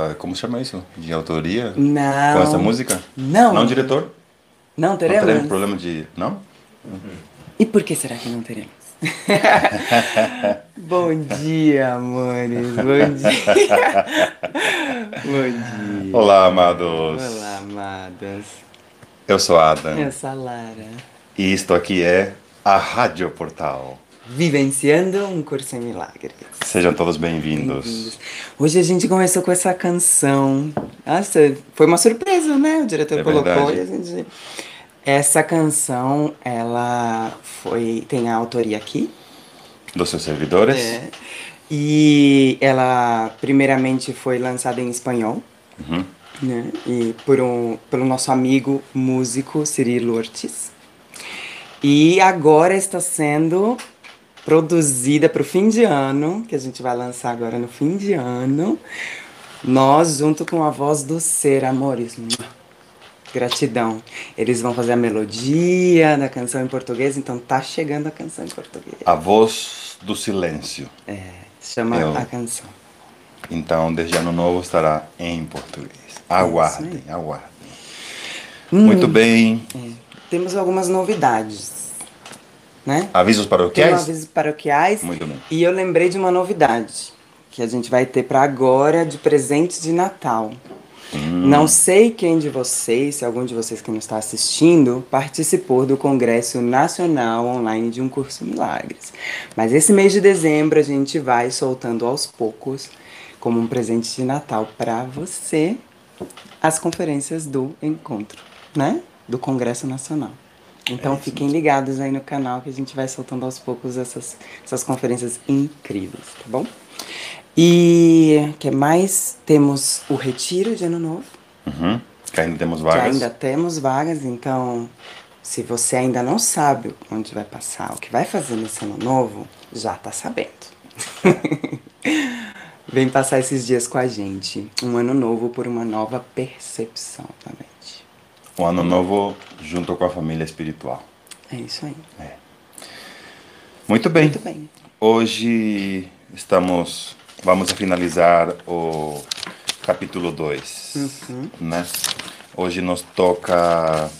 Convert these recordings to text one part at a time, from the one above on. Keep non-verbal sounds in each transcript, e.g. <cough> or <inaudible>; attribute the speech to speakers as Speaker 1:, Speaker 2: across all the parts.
Speaker 1: Ah, como chama isso? De autoria?
Speaker 2: Não.
Speaker 1: Com essa música?
Speaker 2: Não.
Speaker 1: Não, diretor?
Speaker 2: Não
Speaker 1: Não
Speaker 2: teremos?
Speaker 1: teremos problema de. Não?
Speaker 2: E por que será que não teremos? <laughs> Bom dia, amores. Bom dia. Bom dia.
Speaker 1: Olá, amados.
Speaker 2: Olá, amadas.
Speaker 1: Eu sou Adam.
Speaker 2: Eu sou a Lara.
Speaker 1: E isto aqui é a Rádio Portal.
Speaker 2: Vivenciando um curso em milagres.
Speaker 1: Sejam todos bem-vindos.
Speaker 2: Bem-vindos. Hoje a gente começou com essa canção. Nossa, foi uma surpresa, né? O diretor
Speaker 1: É
Speaker 2: colocou e a gente. Essa canção, ela foi. tem a autoria aqui.
Speaker 1: Dos seus servidores?
Speaker 2: É. E ela, primeiramente, foi lançada em espanhol.
Speaker 1: Uhum.
Speaker 2: Né? E por um, pelo nosso amigo músico Cirilo Ortiz. E agora está sendo produzida para o fim de ano, que a gente vai lançar agora no fim de ano. Nós, junto com a voz do ser, amores. Gratidão. Eles vão fazer a melodia da canção em português, então tá chegando a canção em português.
Speaker 1: A voz do silêncio.
Speaker 2: É, chama
Speaker 1: Eu-
Speaker 2: a canção.
Speaker 1: Então, desde ano novo estará em português. Aguardem, aguardem.
Speaker 2: Hum.
Speaker 1: Muito bem.
Speaker 2: Temos algumas novidades, né?
Speaker 1: Avisos
Speaker 2: Tem
Speaker 1: paroquiais?
Speaker 2: avisos paroquiais.
Speaker 1: Muito bem.
Speaker 2: E eu lembrei de uma novidade que a gente vai ter para agora de presente de Natal.
Speaker 1: Hum.
Speaker 2: Não sei quem de vocês, se algum de vocês que não está assistindo, participou do Congresso Nacional Online de um Curso Milagres. Mas esse mês de dezembro a gente vai soltando aos poucos, como um presente de Natal para você, as conferências do encontro, né? Do Congresso Nacional. Então
Speaker 1: É
Speaker 2: fiquem ligados aí no canal que a gente vai soltando aos poucos essas, essas conferências incríveis, tá bom? E que mais? Temos o retiro de ano novo.
Speaker 1: Uhum. Que ainda temos
Speaker 2: Que
Speaker 1: vagas.
Speaker 2: ainda temos vagas, então se você ainda não sabe onde vai passar, o que vai fazer nesse ano novo, já tá sabendo. <laughs> Vem passar esses dias com a gente. Um ano novo por uma nova percepção mente.
Speaker 1: Um ano novo junto com a família espiritual.
Speaker 2: É isso aí.
Speaker 1: Muito bem.
Speaker 2: Muito bem.
Speaker 1: Hoje estamos. Vamos finalizar o capítulo 2.
Speaker 2: Uhum.
Speaker 1: Né? Hoje nos toca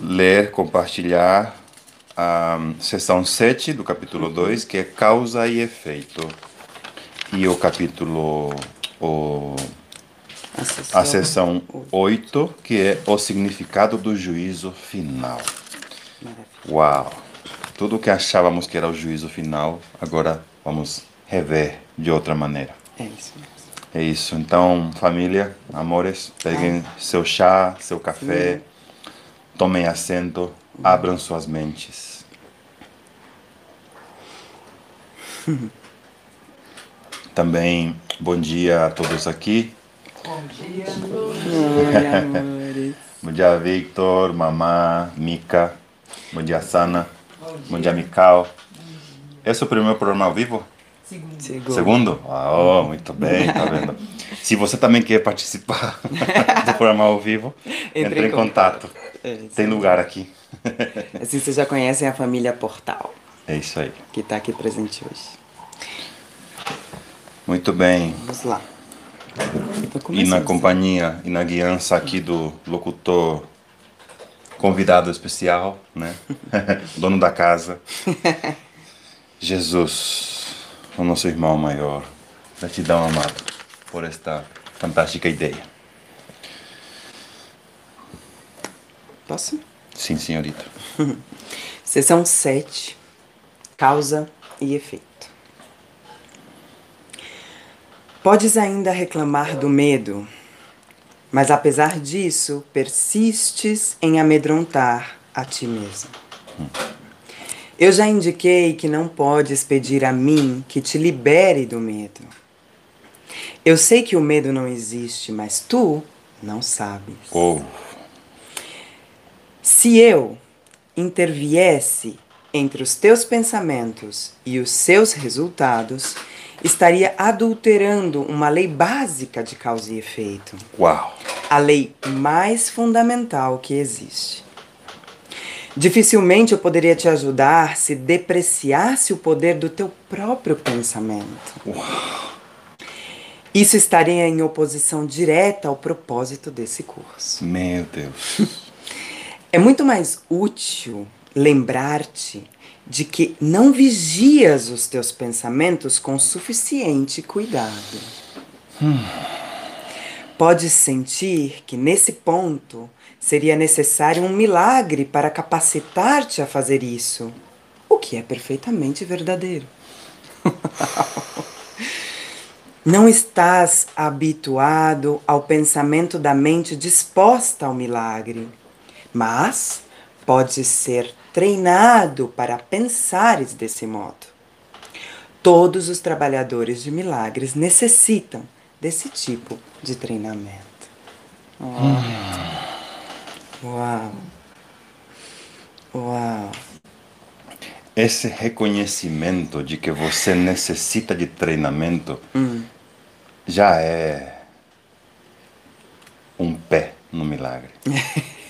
Speaker 1: ler, compartilhar a sessão 7 do capítulo 2, que é causa e efeito. E o capítulo. O, a sessão 8, que é o significado do juízo final.
Speaker 2: Maravilha.
Speaker 1: Uau! Tudo que achávamos que era o juízo final, agora vamos rever de outra maneira.
Speaker 2: É isso mesmo.
Speaker 1: É isso. Então, família, amores, peguem seu chá, seu café, tomem assento, abram suas mentes. <laughs> Também, bom dia a todos aqui.
Speaker 2: Oi, amores.
Speaker 1: Bom dia, Victor, Mamá, Mica. Bom dia, Sana. Bom dia, Mikal. Esse é o primeiro programa ao vivo?
Speaker 2: Segundo.
Speaker 1: Segundo? Ah, oh, muito bem, tá vendo? <laughs> Se você também quer participar <laughs> do programa ao vivo, entre,
Speaker 2: em
Speaker 1: em contato.
Speaker 2: É
Speaker 1: Tem lugar aqui. <laughs>
Speaker 2: Assim vocês já conhecem a família Portal,
Speaker 1: É isso aí.
Speaker 2: que está aqui presente hoje.
Speaker 1: Muito bem.
Speaker 2: Vamos lá.
Speaker 1: E na companhia e na guiança aqui do locutor convidado especial, né? <laughs> Dono da casa. Jesus, o nosso irmão maior. Gratidão, amado, por esta fantástica ideia.
Speaker 2: Posso?
Speaker 1: Sim, senhorita. <laughs>
Speaker 2: Sessão 7. Causa e efeito. Podes ainda reclamar do medo, mas apesar disso, persistes em amedrontar a ti mesmo. Eu já indiquei que não podes pedir a mim que te libere do medo. Eu sei que o medo não existe, mas tu não sabes.
Speaker 1: Oh.
Speaker 2: Se eu interviesse entre os teus pensamentos e os seus resultados, estaria adulterando uma lei básica de causa e efeito.
Speaker 1: Uau!
Speaker 2: A lei mais fundamental que existe. Dificilmente eu poderia te ajudar se depreciasse o poder do teu próprio pensamento.
Speaker 1: Uau.
Speaker 2: Isso estaria em oposição direta ao propósito desse curso.
Speaker 1: Meu Deus. <laughs>
Speaker 2: É muito mais útil lembrar-te de que não vigias os teus pensamentos com suficiente cuidado. Hum. Podes sentir que nesse ponto seria necessário um milagre para capacitar-te a fazer isso, o que é perfeitamente verdadeiro. <laughs> Não estás habituado ao pensamento da mente disposta ao milagre, mas pode ser treinado para pensares desse modo. Todos os trabalhadores de milagres necessitam desse tipo de treinamento. Oh. Uau! Uau!
Speaker 1: Esse reconhecimento de que você necessita de treinamento hum. já é um pé no milagre. <laughs>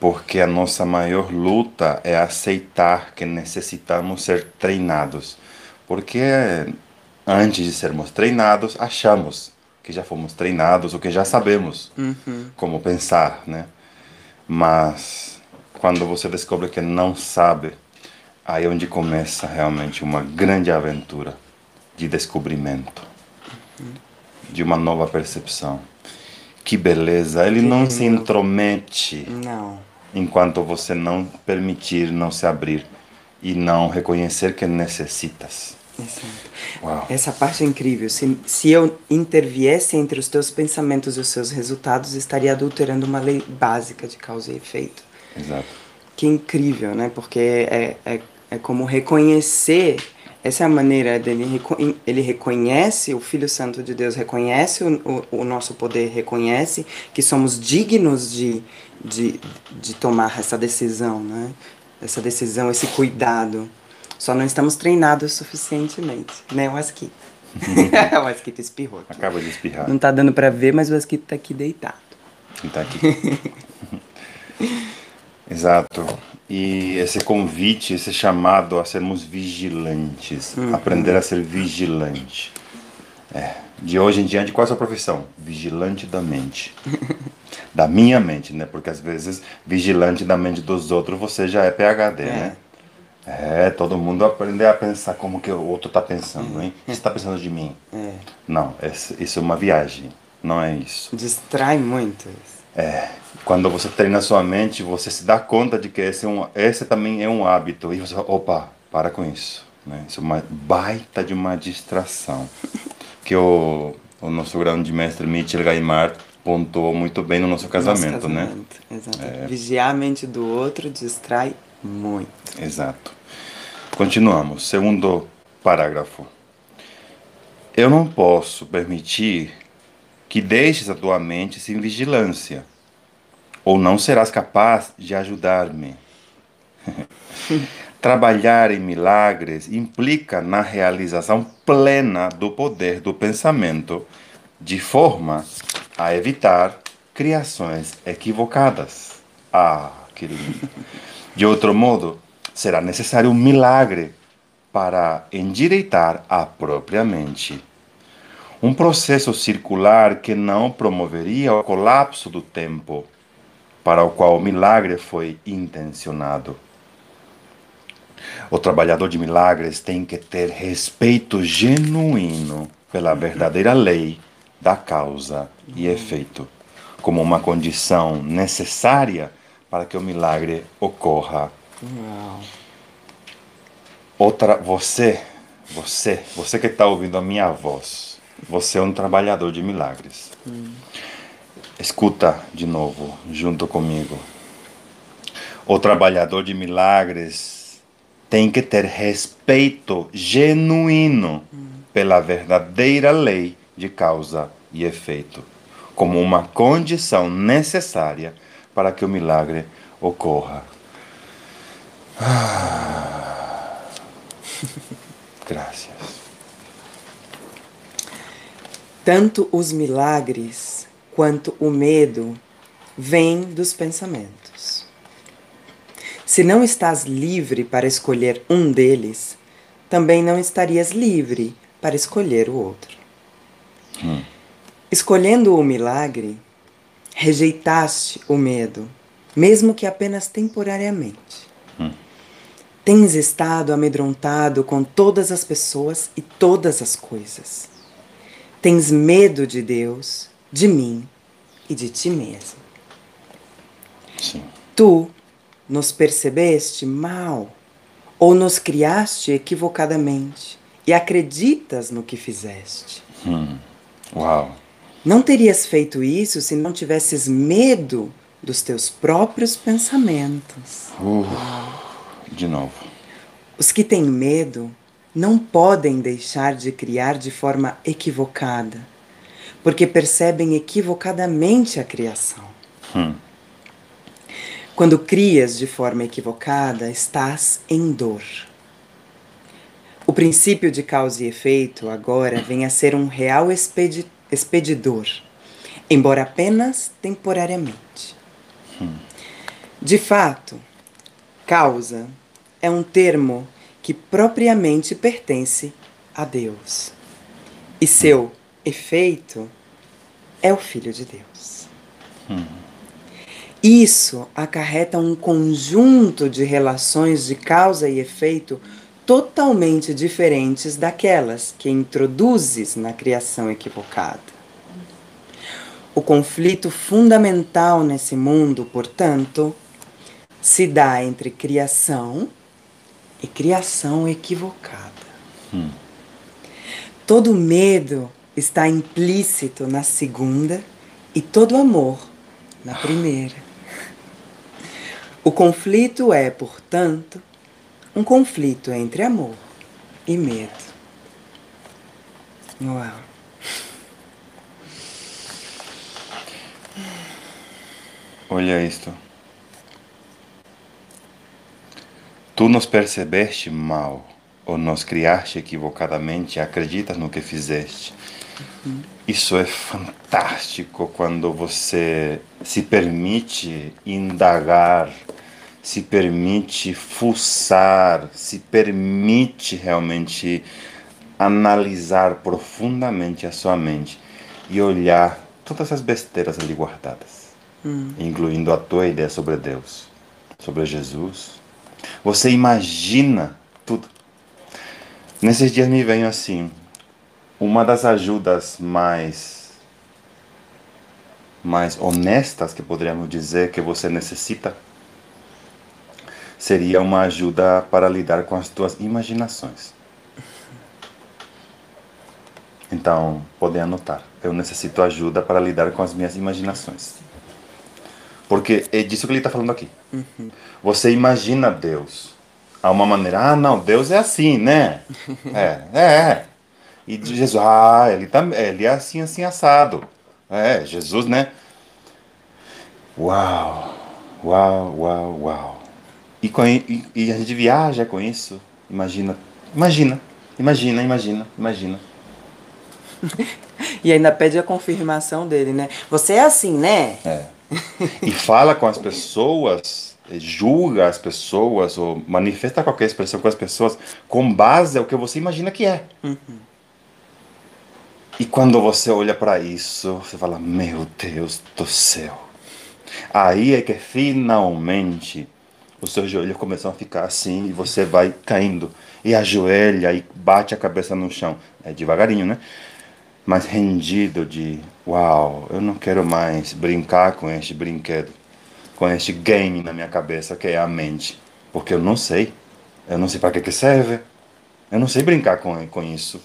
Speaker 1: Porque a nossa maior luta é aceitar que necessitamos ser treinados. Porque antes de sermos treinados, achamos que já fomos treinados ou que já sabemos uhum. como pensar, né? Mas quando você descobre que não sabe, aí é onde começa realmente uma grande aventura de descobrimento, uhum. de uma nova percepção. Que beleza! Ele que não lindo. se intromete.
Speaker 2: Não
Speaker 1: enquanto você não permitir, não se abrir e não reconhecer que necessitas.
Speaker 2: Essa parte é incrível. Se, se eu interviesse entre os teus pensamentos e os seus resultados, estaria adulterando uma lei básica de causa e efeito.
Speaker 1: Exato.
Speaker 2: Que incrível, né? Porque é, é, é como reconhecer. Essa é a maneira dele. Ele reconhece, o Filho Santo de Deus reconhece o, o, o nosso poder, reconhece que somos dignos de, de, de tomar essa decisão, né? Essa decisão, esse cuidado. Só não estamos treinados suficientemente, né, o Asquito? <laughs> o Asquito espirrou. Aqui.
Speaker 1: Acaba de espirrar.
Speaker 2: Não tá dando para ver, mas o Asquito tá aqui deitado.
Speaker 1: Ele tá aqui. <laughs> Exato. E esse convite, esse chamado a sermos vigilantes, uhum. aprender a ser vigilante. É, de hoje em diante, qual é a sua profissão? Vigilante da mente. <laughs> da minha mente, né? Porque às vezes, vigilante da mente dos outros, você já é PHD, é. né? É, todo mundo aprender a pensar como que o outro está pensando, hein? Você está pensando de mim? É. Não, isso é uma viagem, não é isso.
Speaker 2: Distrai muito
Speaker 1: isso. É, quando você treina sua mente, você se dá conta de que esse, é um, esse também é um hábito. E você fala, opa, para com isso. Né? Isso é uma baita de uma distração. <laughs> que o, o nosso grande mestre Mitchell Gaimard pontuou muito bem no nosso casamento, nosso casamento
Speaker 2: né? Exato. É... Vigiar a mente do outro distrai muito.
Speaker 1: Exato. Continuamos. Segundo parágrafo. Eu não posso permitir que deixes a tua mente sem vigilância, ou não serás capaz de ajudar-me. <laughs> Trabalhar em milagres implica na realização plena do poder do pensamento, de forma a evitar criações equivocadas. Ah, que lindo. De outro modo, será necessário um milagre para endireitar a própria mente Um processo circular que não promoveria o colapso do tempo para o qual o milagre foi intencionado. O trabalhador de milagres tem que ter respeito genuíno pela verdadeira lei da causa e efeito, como uma condição necessária para que o milagre ocorra. Outra, você, você, você que está ouvindo a minha voz, você é um trabalhador de milagres. Hum. Escuta de novo, junto comigo. O trabalhador de milagres tem que ter respeito genuíno pela verdadeira lei de causa e efeito, como uma condição necessária para que o milagre ocorra. Ah. <laughs> Graças.
Speaker 2: Tanto os milagres quanto o medo vêm dos pensamentos. Se não estás livre para escolher um deles, também não estarias livre para escolher o outro. Hum. Escolhendo o milagre, rejeitaste o medo, mesmo que apenas temporariamente. Hum. Tens estado amedrontado com todas as pessoas e todas as coisas. Tens medo de Deus, de mim e de ti mesmo. Sim. Tu nos percebeste mal ou nos criaste equivocadamente e acreditas no que fizeste.
Speaker 1: Hum. Uau!
Speaker 2: Não terias feito isso se não tivesses medo dos teus próprios pensamentos.
Speaker 1: Uh, de novo.
Speaker 2: Os que têm medo não podem deixar de criar de forma equivocada, porque percebem equivocadamente a criação. Hum. Quando crias de forma equivocada, estás em dor. O princípio de causa e efeito agora vem a ser um real expedi expedidor, embora apenas temporariamente. Hum. De fato, causa é um termo que propriamente pertence a Deus. E seu efeito é o Filho de Deus. Hum. Isso acarreta um conjunto de relações de causa e efeito totalmente diferentes daquelas que introduzes na criação equivocada. O conflito fundamental nesse mundo, portanto, se dá entre criação e criação equivocada. Hum. Todo medo está implícito na segunda e todo amor na primeira. O conflito é, portanto, um conflito entre amor e medo. Uau.
Speaker 1: Olha isto. Tu nos percebeste mal, ou nos criaste equivocadamente, acreditas no que fizeste. Uhum. Isso é fantástico quando você se permite indagar se permite fuçar, se permite realmente analisar profundamente a sua mente e olhar todas as besteiras ali guardadas, hum. incluindo a tua ideia sobre Deus, sobre Jesus. Você imagina tudo. Nesses dias me vem assim, uma das ajudas mais mais honestas que poderíamos dizer que você necessita seria uma ajuda para lidar com as tuas imaginações. Então, podem anotar. Eu necessito ajuda para lidar com as minhas imaginações. Porque é disso que ele está falando aqui. Uhum. Você imagina Deus a uma maneira, ah, não, Deus é assim, né? <laughs> é, é, é. E Jesus, ah, ele, tá, ele é assim, assim, assado. É, Jesus, né? Uau, uau, uau, uau. E, e, e, a gente viaja com isso. Imagina, imagina, imagina, imagina, imagina. <laughs>
Speaker 2: e ainda pede a confirmação dele, né? Você é assim, né?
Speaker 1: É. E fala com as pessoas, julga as pessoas, ou manifesta qualquer expressão com as pessoas com base ao que você imagina que é. Uhum. E quando você olha para isso, você fala: Meu Deus do céu. Aí é que finalmente os seus joelhos começam a ficar assim e você vai caindo. E ajoelha e bate a cabeça no chão. É devagarinho, né? Mas rendido de: Uau, eu não quero mais brincar com este brinquedo, com este game na minha cabeça que é a mente. Porque eu não sei. Eu não sei para que, que serve. Eu não sei brincar com, com isso.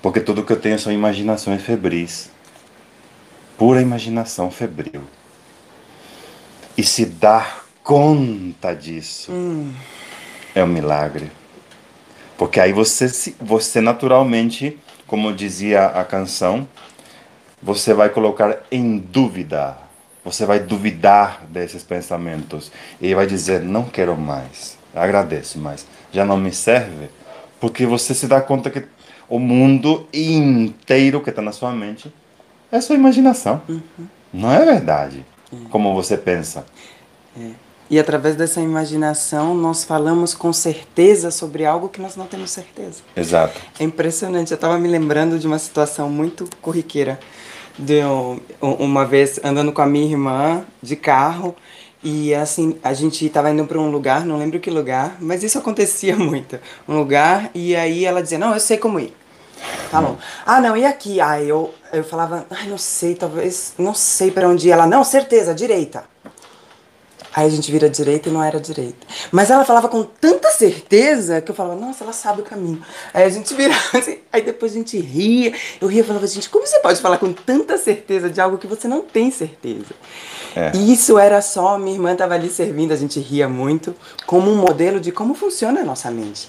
Speaker 1: Porque tudo que eu tenho são imaginações febris. Pura imaginação febril. E se dar conta disso hum. é um milagre. Porque aí você, você naturalmente, como dizia a canção, você vai colocar em dúvida. Você vai duvidar desses pensamentos. E vai dizer: não quero mais. Agradeço, mas já não me serve. Porque você se dá conta que o mundo inteiro que está na sua mente é sua imaginação. Uhum. Não é verdade, é. como você pensa.
Speaker 2: É. E através dessa imaginação, nós falamos com certeza sobre algo que nós não temos certeza.
Speaker 1: Exato.
Speaker 2: É impressionante. Eu estava me lembrando de uma situação muito corriqueira. De uma vez andando com a minha irmã de carro e assim, a gente estava indo para um lugar, não lembro que lugar, mas isso acontecia <laughs> muito. Um lugar, e aí ela dizia, não, eu sei como ir. Tá bom. Ah, não, e aqui? Aí eu, eu falava, ai, não sei, talvez, não sei para onde ir. Ela, não, certeza, direita. Aí a gente vira direita e não era direita. Mas ela falava com tanta certeza que eu falava, nossa, ela sabe o caminho. Aí a gente <laughs> virava assim, aí depois a gente ria. Eu ria e falava, gente, como você pode falar com tanta certeza de algo que você não tem certeza? É. Isso era só, minha irmã estava ali servindo, a gente ria muito, como um modelo de como funciona a nossa mente.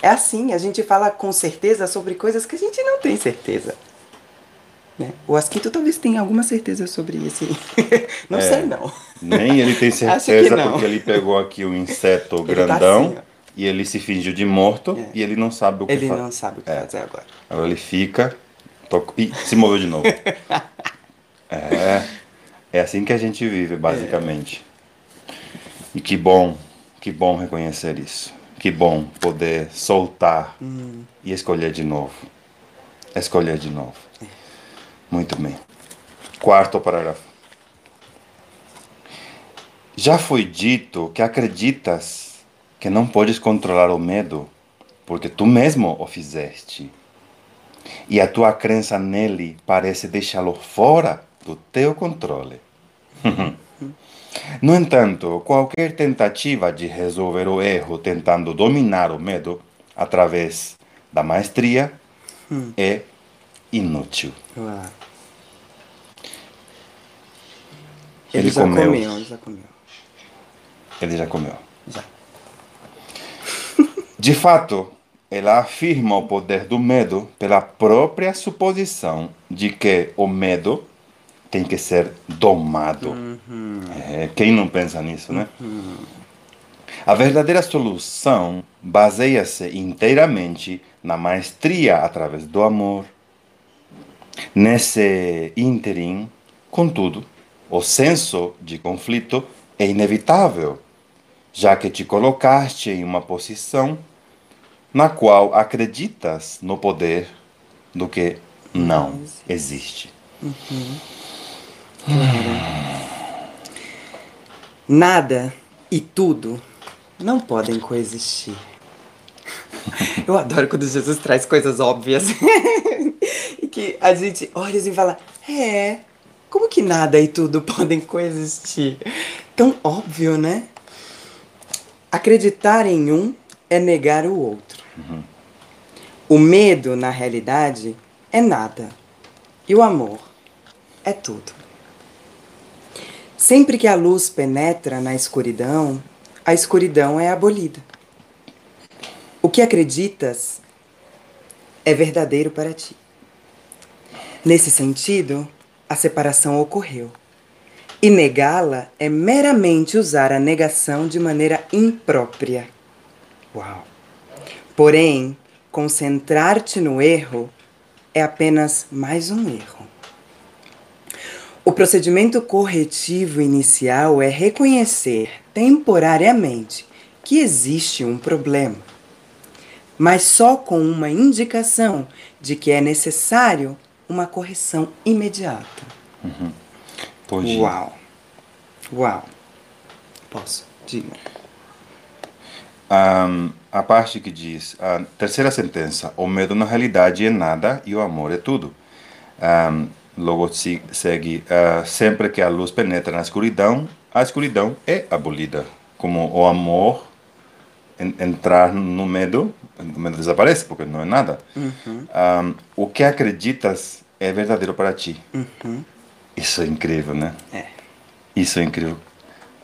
Speaker 2: É assim, a gente fala com certeza sobre coisas que a gente não tem certeza. Né? O Asquito talvez tenha alguma certeza sobre isso. <laughs> não é, sei, não.
Speaker 1: Nem ele tem <laughs> certeza, porque ele pegou aqui um inseto ele tá grandão assim, e ele se fingiu de morto é. e ele não sabe o que
Speaker 2: fazer. Ele não sabe o que é. fazer agora.
Speaker 1: Agora ele fica toco, e se moveu de novo. <laughs> é, é assim que a gente vive, basicamente. E que bom, que bom reconhecer isso. Que bom poder soltar hum. e escolher de novo. Escolher de novo. Muito bem. Quarto parágrafo. Já foi dito que acreditas que não podes controlar o medo, porque tu mesmo o fizeste. E a tua crença nele parece deixá-lo fora do teu controle. <laughs> no entanto, qualquer tentativa de resolver o erro tentando dominar o medo através da maestria hum. é inútil. Uau.
Speaker 2: Ele, ele comeu. comeu. Ele já comeu.
Speaker 1: Ele já comeu. Já. <laughs> De fato, ela afirma o poder do medo pela própria suposição de que o medo tem que ser domado. Uhum. É, quem não pensa nisso, né? Uhum. A verdadeira solução baseia-se inteiramente na maestria através do amor. Nesse ínterim, contudo, o senso de conflito é inevitável, já que te colocaste em uma posição na qual acreditas no poder do que não existe. Uhum.
Speaker 2: Nada e tudo não podem coexistir. <laughs> Eu adoro quando Jesus traz coisas óbvias <laughs> e que a gente olha e fala: é, como que nada e tudo <laughs> podem coexistir? Tão óbvio, né? Acreditar em um é negar o outro. Uhum. O medo, na realidade, é nada. E o amor é tudo. Sempre que a luz penetra na escuridão, a escuridão é abolida. O que acreditas é verdadeiro para ti. Nesse sentido, a separação ocorreu. E negá-la é meramente usar a negação de maneira imprópria. Uau! Porém, concentrar-te no erro é apenas mais um erro. O procedimento corretivo inicial é reconhecer temporariamente que existe um problema, mas só com uma indicação de que é necessário uma correção imediata.
Speaker 1: Uhum. Pode.
Speaker 2: Uau! Uau! Posso? Diga.
Speaker 1: Um, a parte que diz, a terceira sentença, o medo na realidade é nada e o amor é tudo. Um, logo segue, uh, sempre que a luz penetra na escuridão, a escuridão é abolida. Como o amor entrar no medo, o medo desaparece porque não é nada.
Speaker 2: Uhum.
Speaker 1: Um, o que acreditas é verdadeiro para ti.
Speaker 2: Uhum.
Speaker 1: Isso é incrível, né?
Speaker 2: É.
Speaker 1: Isso é incrível.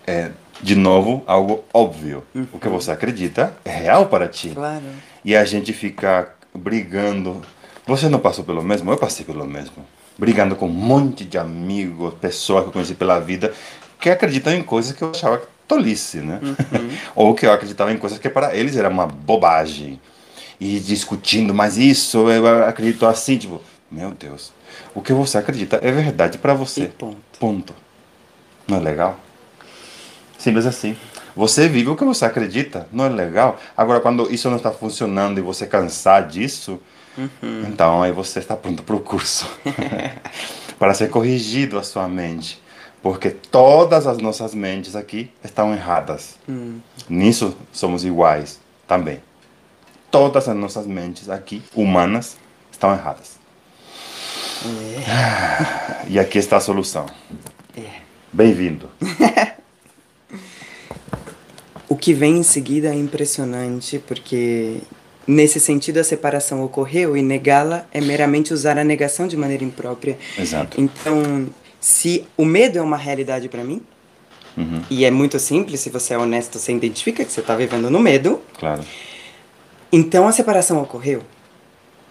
Speaker 1: É, de novo, algo óbvio.
Speaker 2: Uhum.
Speaker 1: O que você acredita é real para ti.
Speaker 2: Claro.
Speaker 1: E a gente fica brigando. Você não passou pelo mesmo? Eu passei pelo mesmo. Brigando com um monte de amigos, pessoas que eu conheci pela vida, que acreditam em coisas que eu achava tolice, né?
Speaker 2: Uhum. <laughs>
Speaker 1: Ou que eu acreditava em coisas que para eles era uma bobagem. E discutindo, mas isso, eu acredito assim, tipo, meu Deus. O que você acredita é verdade para você.
Speaker 2: E ponto.
Speaker 1: Ponto. Não é legal? Simples assim. Você vive o que você acredita, não é legal? Agora, quando isso não está funcionando e você cansar disso,
Speaker 2: Uhum.
Speaker 1: então aí você está pronto para o curso. <laughs> <laughs> para ser corrigido a sua mente. Porque todas as nossas mentes aqui estão erradas.
Speaker 2: Hum.
Speaker 1: Nisso somos iguais também. Todas as nossas mentes aqui, humanas, estão erradas. <sighs> E aqui está a solução.
Speaker 2: É.
Speaker 1: Bem-vindo. <laughs>
Speaker 2: O que vem em seguida é impressionante, porque nesse sentido a separação ocorreu e negá-la é meramente usar a negação de maneira imprópria.
Speaker 1: Exato.
Speaker 2: Então, se o medo é uma realidade para mim,
Speaker 1: Uhum,
Speaker 2: e é muito simples, se você é honesto, você identifica que você está vivendo no medo,
Speaker 1: claro.
Speaker 2: então a separação ocorreu.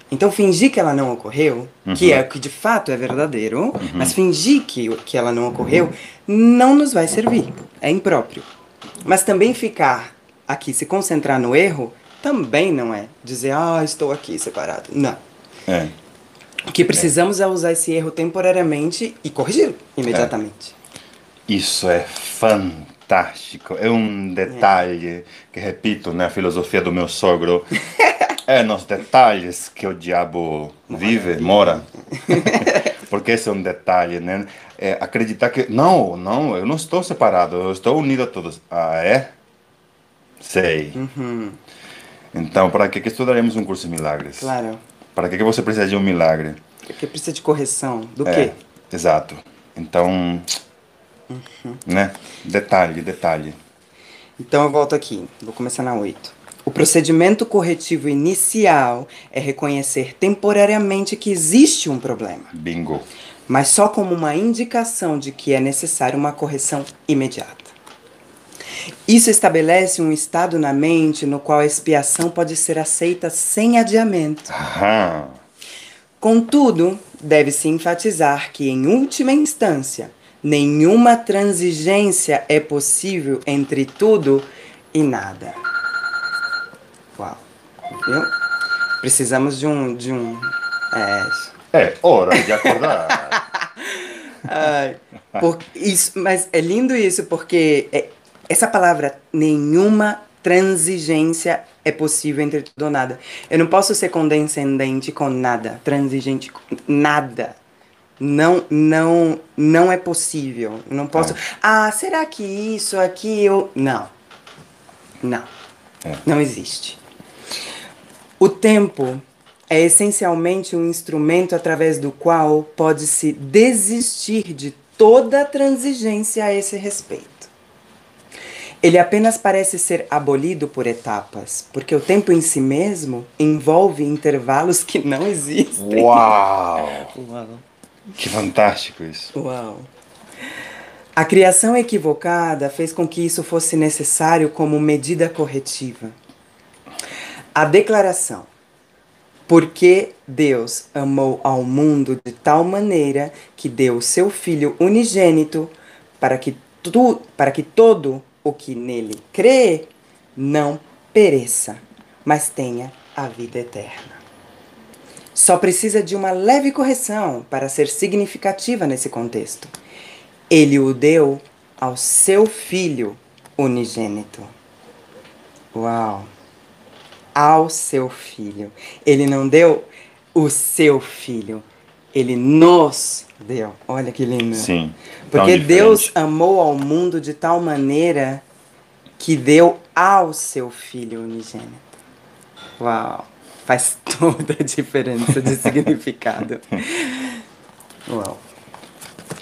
Speaker 2: Então fingir que ela não ocorreu, que
Speaker 1: Uhum.
Speaker 2: é o que de fato é verdadeiro, mas fingir que, que ela não ocorreu, não nos vai servir. É impróprio. Mas também ficar aqui, se concentrar no erro, também não é dizer, ah, estou aqui separado. Não.
Speaker 1: É.
Speaker 2: O que precisamos é usar esse erro temporariamente e corrigi-lo imediatamente.
Speaker 1: Isso é fantástico. É um detalhe que, repito, na filosofia do meu sogro. <laughs> É nos detalhes que o diabo vive, mora. <laughs> Porque esse é um detalhe, né? É acreditar que, não, não, eu não estou separado, eu estou unido a todos. Ah, é? Sei.
Speaker 2: Uhum,
Speaker 1: Então, para que, que estudaremos um curso de milagres?
Speaker 2: claro.
Speaker 1: Para que, que você precisa de um milagre?
Speaker 2: Porque precisa de correção. Do
Speaker 1: É,
Speaker 2: quê?
Speaker 1: Exato. Então, né? Detalhe, detalhe.
Speaker 2: Então eu volto aqui, vou começar na 8. O procedimento corretivo inicial é reconhecer temporariamente que existe um problema,
Speaker 1: Bingo.
Speaker 2: mas só como uma indicação de que é necessária uma correção imediata. Isso estabelece um estado na mente no qual a expiação pode ser aceita sem adiamento.
Speaker 1: Aham.
Speaker 2: Contudo, deve-se enfatizar que, em última instância, nenhuma transigência é possível entre tudo e nada. Uau. Viu? Precisamos de um. De um é,
Speaker 1: É hora de acordar. <laughs>
Speaker 2: Por- isso, mas é lindo isso, porque é- essa palavra, nenhuma transigência é possível entre tudo ou nada. Eu não posso ser condescendente com nada, transigente com nada. Não, não, não é possível. Não posso. Ah, será que isso aqui eu. Não. Não.
Speaker 1: É.
Speaker 2: Não existe. O tempo é essencialmente um instrumento através do qual pode-se desistir de toda transigência a esse respeito. Ele apenas parece ser abolido por etapas, porque o tempo em si mesmo envolve intervalos que não existem.
Speaker 1: Uau!
Speaker 2: Uau.
Speaker 1: Que fantástico isso.
Speaker 2: Uau. A criação equivocada fez com que isso fosse necessário como medida corretiva. A declaração, porque Deus amou ao mundo de tal maneira que deu o seu Filho unigênito para que, tu, para que todo o que nele crê não pereça, mas tenha a vida eterna. Só precisa de uma leve correção para ser significativa nesse contexto. Ele o deu ao seu filho unigênito. Uau! Ao seu filho. Ele não deu o seu filho. Ele nos deu. Olha que lindo.
Speaker 1: Sim.
Speaker 2: Porque Deus amou ao mundo de tal maneira que deu ao seu filho unigênito. Uau! Faz <laughs> toda a diferença de significado. <laughs> Uau.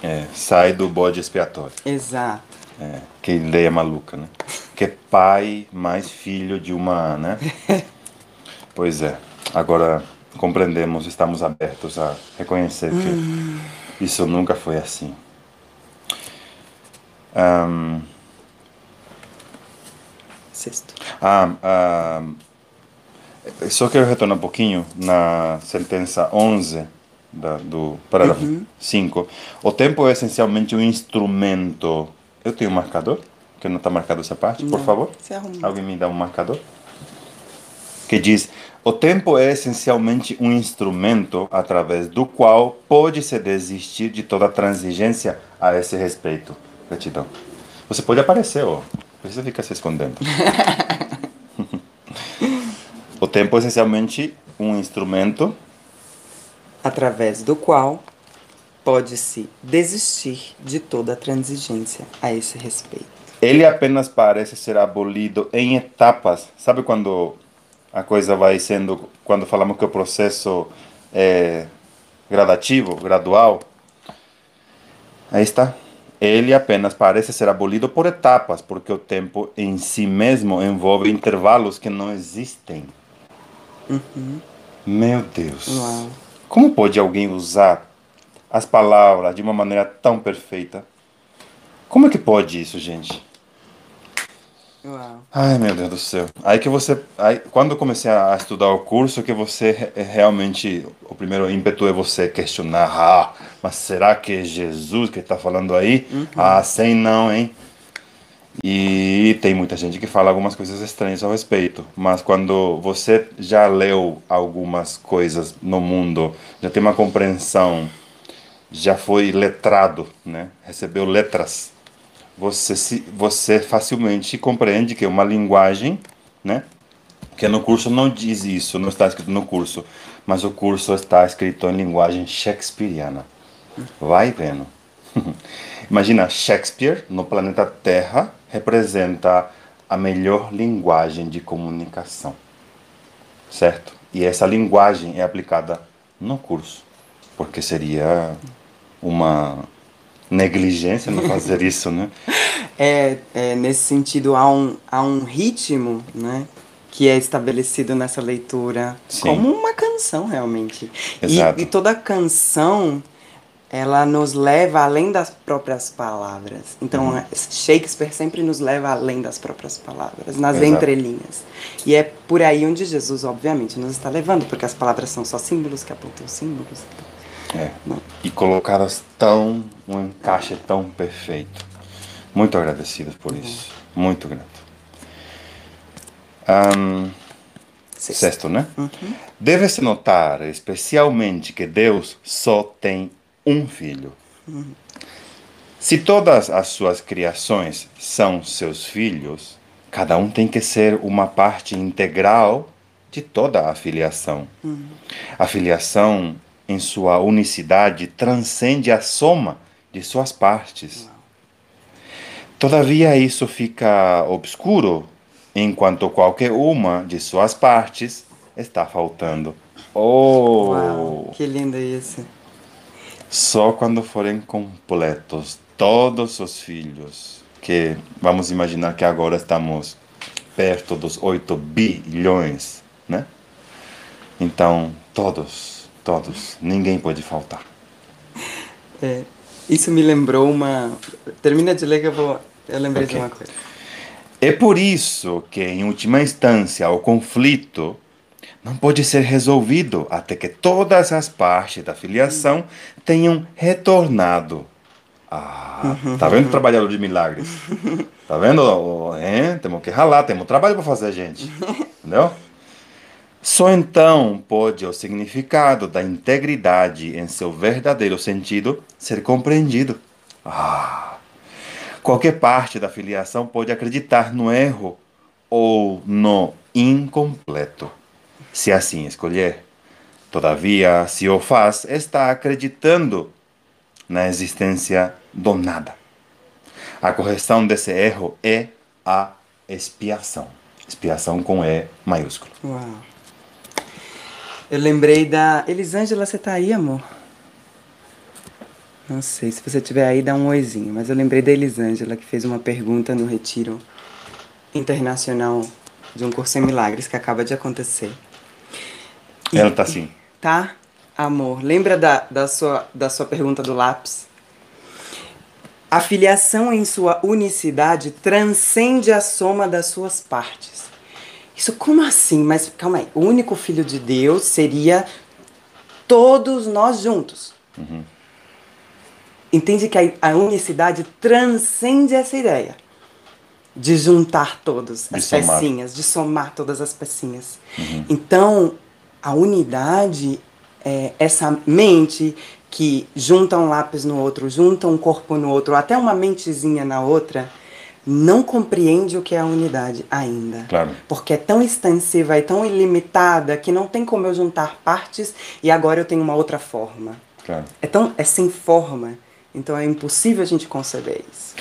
Speaker 1: É, sai do bode expiatório.
Speaker 2: Exato.
Speaker 1: É, que ideia maluca, né? Que é pai mais filho de uma, né? <laughs> pois é. Agora compreendemos, estamos abertos a reconhecer que hum. isso nunca foi assim. Um,
Speaker 2: Sexto.
Speaker 1: Ah, ah, só quero retornar um pouquinho na sentença 11 da, do parágrafo uhum. 5. O tempo é essencialmente um instrumento. Eu tenho um marcador? Que não está marcado essa parte, não. por favor? Alguém me dá um marcador? Que diz: O tempo é essencialmente um instrumento através do qual pode-se desistir de toda transigência a esse respeito. Gratidão. Você pode aparecer, ó. Precisa ficar se escondendo. <laughs> o tempo é essencialmente um instrumento
Speaker 2: através do qual pode-se desistir de toda transigência a esse respeito.
Speaker 1: Ele apenas parece ser abolido em etapas. Sabe quando a coisa vai sendo, quando falamos que o processo é gradativo, gradual? Aí está ele apenas parece ser abolido por etapas, porque o tempo em si mesmo envolve intervalos que não existem.
Speaker 2: Uhum.
Speaker 1: Meu Deus.
Speaker 2: Uau.
Speaker 1: Como pode alguém usar as palavras de uma maneira tão perfeita? Como é que pode isso, gente?
Speaker 2: Uau.
Speaker 1: Ai, meu Deus do céu. Aí que você, aí, quando eu comecei a estudar o curso, que você realmente, o primeiro ímpeto é você questionar, ah, mas será que é Jesus que está falando aí? Uhum. Ah, sem não, hein? E tem muita gente que fala algumas coisas estranhas ao respeito, mas quando você já leu algumas coisas no mundo, já tem uma compreensão, já foi letrado, né? Recebeu letras você, se, você facilmente compreende que é uma linguagem, né? Que no curso não diz isso, não está escrito no curso, mas o curso está escrito em linguagem shakespeariana. Vai vendo. <laughs> Imagina, Shakespeare no planeta Terra representa a melhor linguagem de comunicação. Certo? E essa linguagem é aplicada no curso, porque seria uma negligência não fazer <laughs> isso, né?
Speaker 2: É, é, nesse sentido, há um, há um ritmo, né? Que é estabelecido nessa leitura Sim. como uma canção, realmente.
Speaker 1: Exato.
Speaker 2: E, e toda canção, ela nos leva além das próprias palavras. Então, uhum. Shakespeare sempre nos leva além das próprias palavras, nas Exato. entrelinhas. E é por aí onde Jesus, obviamente, nos está levando, porque as palavras são só símbolos que apontam símbolos.
Speaker 1: É. E colocadas tão, um encaixe tão perfeito. Muito agradecidos por isso. Muito grato. Um, sexto. sexto, né?
Speaker 2: Uhum.
Speaker 1: Deve-se notar especialmente que Deus só tem um filho.
Speaker 2: Uhum.
Speaker 1: Se todas as suas criações são seus filhos, cada um tem que ser uma parte integral de toda a filiação.
Speaker 2: Uhum.
Speaker 1: A filiação em sua unicidade, transcende a soma de suas partes. Todavia, isso fica obscuro enquanto qualquer uma de suas partes está faltando. Oh!
Speaker 2: Uau, que lindo isso!
Speaker 1: Só quando forem completos todos os filhos, que vamos imaginar que agora estamos perto dos 8 bilhões, né? Então, todos Todos. Ninguém pode faltar.
Speaker 2: É, isso me lembrou uma. Termina de ler que eu vou. Eu lembrei okay. de uma coisa.
Speaker 1: É por isso que, em última instância, o conflito não pode ser resolvido até que todas as partes da filiação tenham retornado. Ah, tá vendo o trabalhador de milagres? <laughs> Tá vendo? Temos que ralar, temos trabalho para fazer, gente. <laughs> Entendeu? Só então pode o significado da integridade em seu verdadeiro sentido ser compreendido. Ah, qualquer parte da filiação pode acreditar no erro ou no incompleto, se assim escolher. Todavia, se o faz, está acreditando na existência do nada. A correção desse erro é a expiação. Expiação com E maiúsculo.
Speaker 2: Uau. Eu lembrei da. Elisângela, você tá aí, amor? Não sei, se você estiver aí, dá um oizinho. Mas eu lembrei da Elisângela, que fez uma pergunta no retiro internacional de um curso em milagres que acaba de acontecer.
Speaker 1: E, Ela tá assim.
Speaker 2: Tá? Amor, lembra da, da, sua, da sua pergunta do lápis? A filiação em sua unicidade transcende a soma das suas partes. Isso como assim? Mas calma aí. O único filho de Deus seria todos nós juntos. Uhum. Entende que a, a, unicidade transcende essa ideia de juntar todos as pecinhas, de somar todas as pecinhas. Uhum. Então, a unidade é, essa mente que junta um lápis no outro, junta um corpo no outro, até uma mentezinha na outra, não compreende o que é a unidade ainda.
Speaker 1: Claro.
Speaker 2: Porque é tão extensiva e tão ilimitada que não tem como eu juntar partes e agora eu tenho uma outra forma.
Speaker 1: Claro.
Speaker 2: É, tão, é sem forma. Então é impossível a gente conceber isso.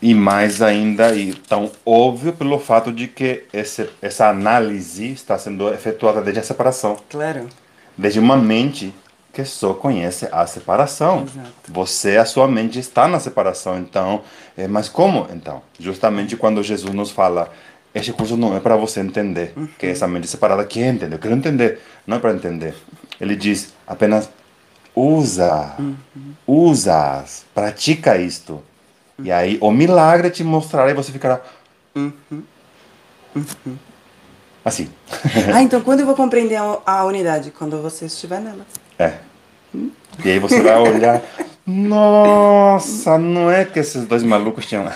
Speaker 1: E mais ainda, e tão óbvio pelo fato de que esse, essa análise está sendo efetuada desde a separação.
Speaker 2: Claro
Speaker 1: desde uma mente que só conhece a separação. Exato. Você, a sua mente está na separação, então, é, mas como então? Justamente quando Jesus nos fala, este curso não é para você entender, uhum. que essa mente separada quer entender, eu quero entender, não é para entender. Ele diz apenas usa, uhum. usa, pratica isto. Uhum. E aí o milagre te mostrará e você ficará uhum.
Speaker 2: Uhum.
Speaker 1: Assim.
Speaker 2: ah, então quando eu vou compreender a unidade? Quando você estiver nela.
Speaker 1: É. E aí você vai olhar. Nossa, não é que esses dois malucos tinham. <laughs>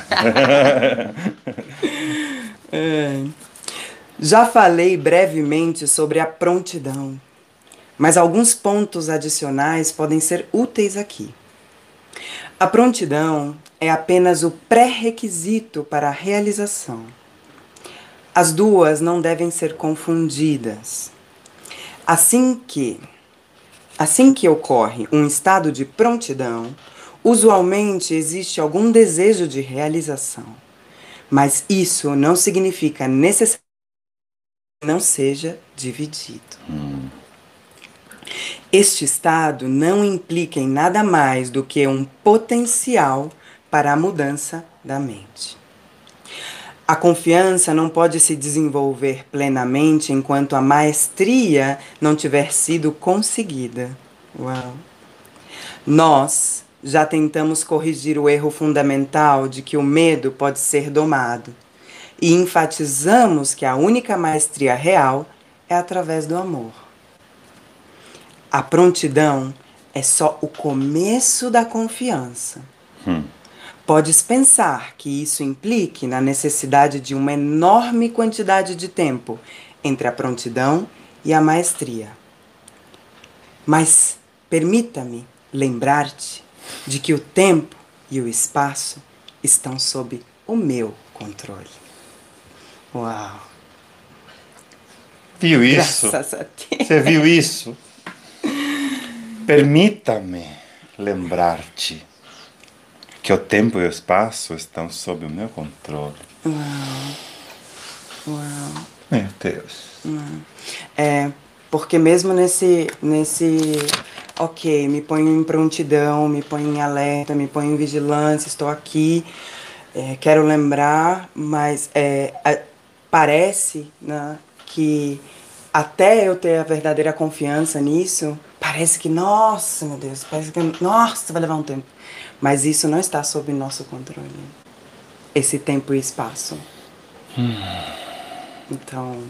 Speaker 2: é. Já falei brevemente sobre a prontidão, mas alguns pontos adicionais podem ser úteis aqui. A prontidão é apenas o pré-requisito para a realização. As duas não devem ser confundidas. Assim que assim que ocorre um estado de prontidão, usualmente existe algum desejo de realização. Mas isso não significa necessariamente que não seja dividido. Hum. Este estado não implica em nada mais do que um potencial para a mudança da mente. A confiança não pode se desenvolver plenamente enquanto a maestria não tiver sido conseguida. Uau. Nós já tentamos corrigir o erro fundamental de que o medo pode ser domado e enfatizamos que a única maestria real é através do amor. A prontidão é só o começo da confiança. Hum. Podes pensar que isso implique na necessidade de uma enorme quantidade de tempo entre a prontidão e a maestria. Mas permita-me lembrar-te de que o tempo e o espaço estão sob o meu controle. Uau!
Speaker 1: Viu isso? Você viu isso? Permita-me lembrar-te que o tempo e o espaço estão sob o meu controle.
Speaker 2: Uau. Uau.
Speaker 1: Meu Deus.
Speaker 2: Uau. É, porque mesmo nesse, nesse, ok, me ponho em prontidão, me ponho em alerta, me ponho em vigilância, estou aqui, é, quero lembrar, mas é, é, parece né, que até eu ter a verdadeira confiança nisso, parece que, nossa, meu Deus, parece que, nossa, vai levar um tempo. Mas isso não está sob nosso controle. Esse tempo e espaço. Hum. Então,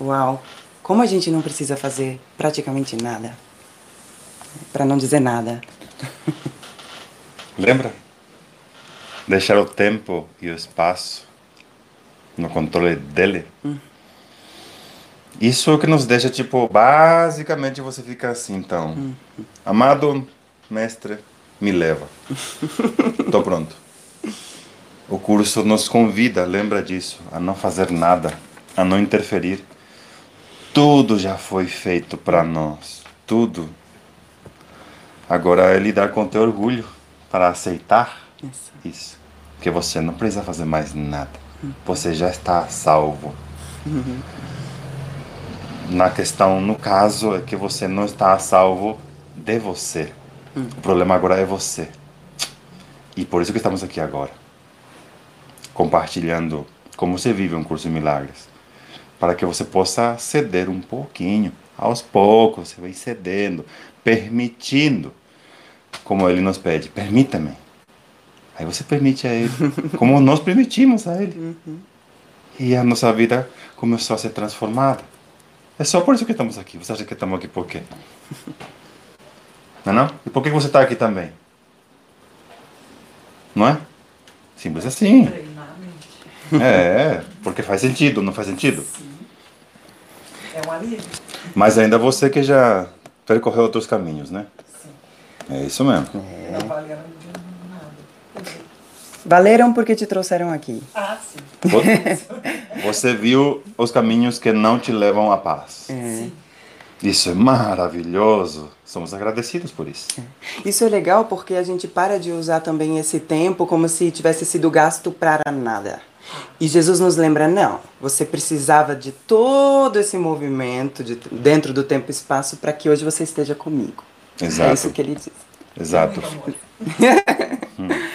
Speaker 2: uau. Como a gente não precisa fazer praticamente nada. Para não dizer nada. <laughs>
Speaker 1: Lembra? Deixar o tempo e o espaço no controle dele. Hum. Isso é o que nos deixa, tipo, basicamente você fica assim, então. Amado mestre, me leva. <laughs> Estou pronto. O curso nos convida, lembra disso, a não fazer nada, a não interferir. Tudo já foi feito para nós. Tudo. Agora é lidar com o teu orgulho para aceitar
Speaker 2: Isso.
Speaker 1: isso. Que você não precisa fazer mais nada. Você já está salvo. Na questão, no caso, é que você não está a salvo de você. O problema agora é você. E por isso que estamos aqui agora. Compartilhando como você vive um curso de milagres. Para que você possa ceder um pouquinho. Aos poucos, você vai cedendo, permitindo. Como ele nos pede, permita-me. Aí você permite a ele, <laughs> como nós permitimos a ele. E a nossa vida começou a ser transformada. É só por isso que estamos aqui. Você acha que estamos aqui por quê? Não é não? E por que você está aqui também? Não é? Simples assim. É, porque faz sentido, não faz sentido?
Speaker 3: É um alívio.
Speaker 1: Mas ainda você que já percorreu outros caminhos, né? É isso mesmo.
Speaker 3: Nada.
Speaker 2: Valeram porque te trouxeram aqui.
Speaker 3: Ah, sim.
Speaker 1: Vo- <laughs> Você viu os caminhos que não te levam à paz.
Speaker 2: É.
Speaker 1: Isso é maravilhoso. Somos agradecidos por isso.
Speaker 2: Isso é legal porque a gente para de usar também esse tempo como se tivesse sido gasto para nada. E Jesus nos lembra, não, você precisava de todo esse movimento de, dentro do tempo e espaço para que hoje você esteja comigo. É
Speaker 1: Exato.
Speaker 2: isso que ele diz.
Speaker 1: Exato. <laughs>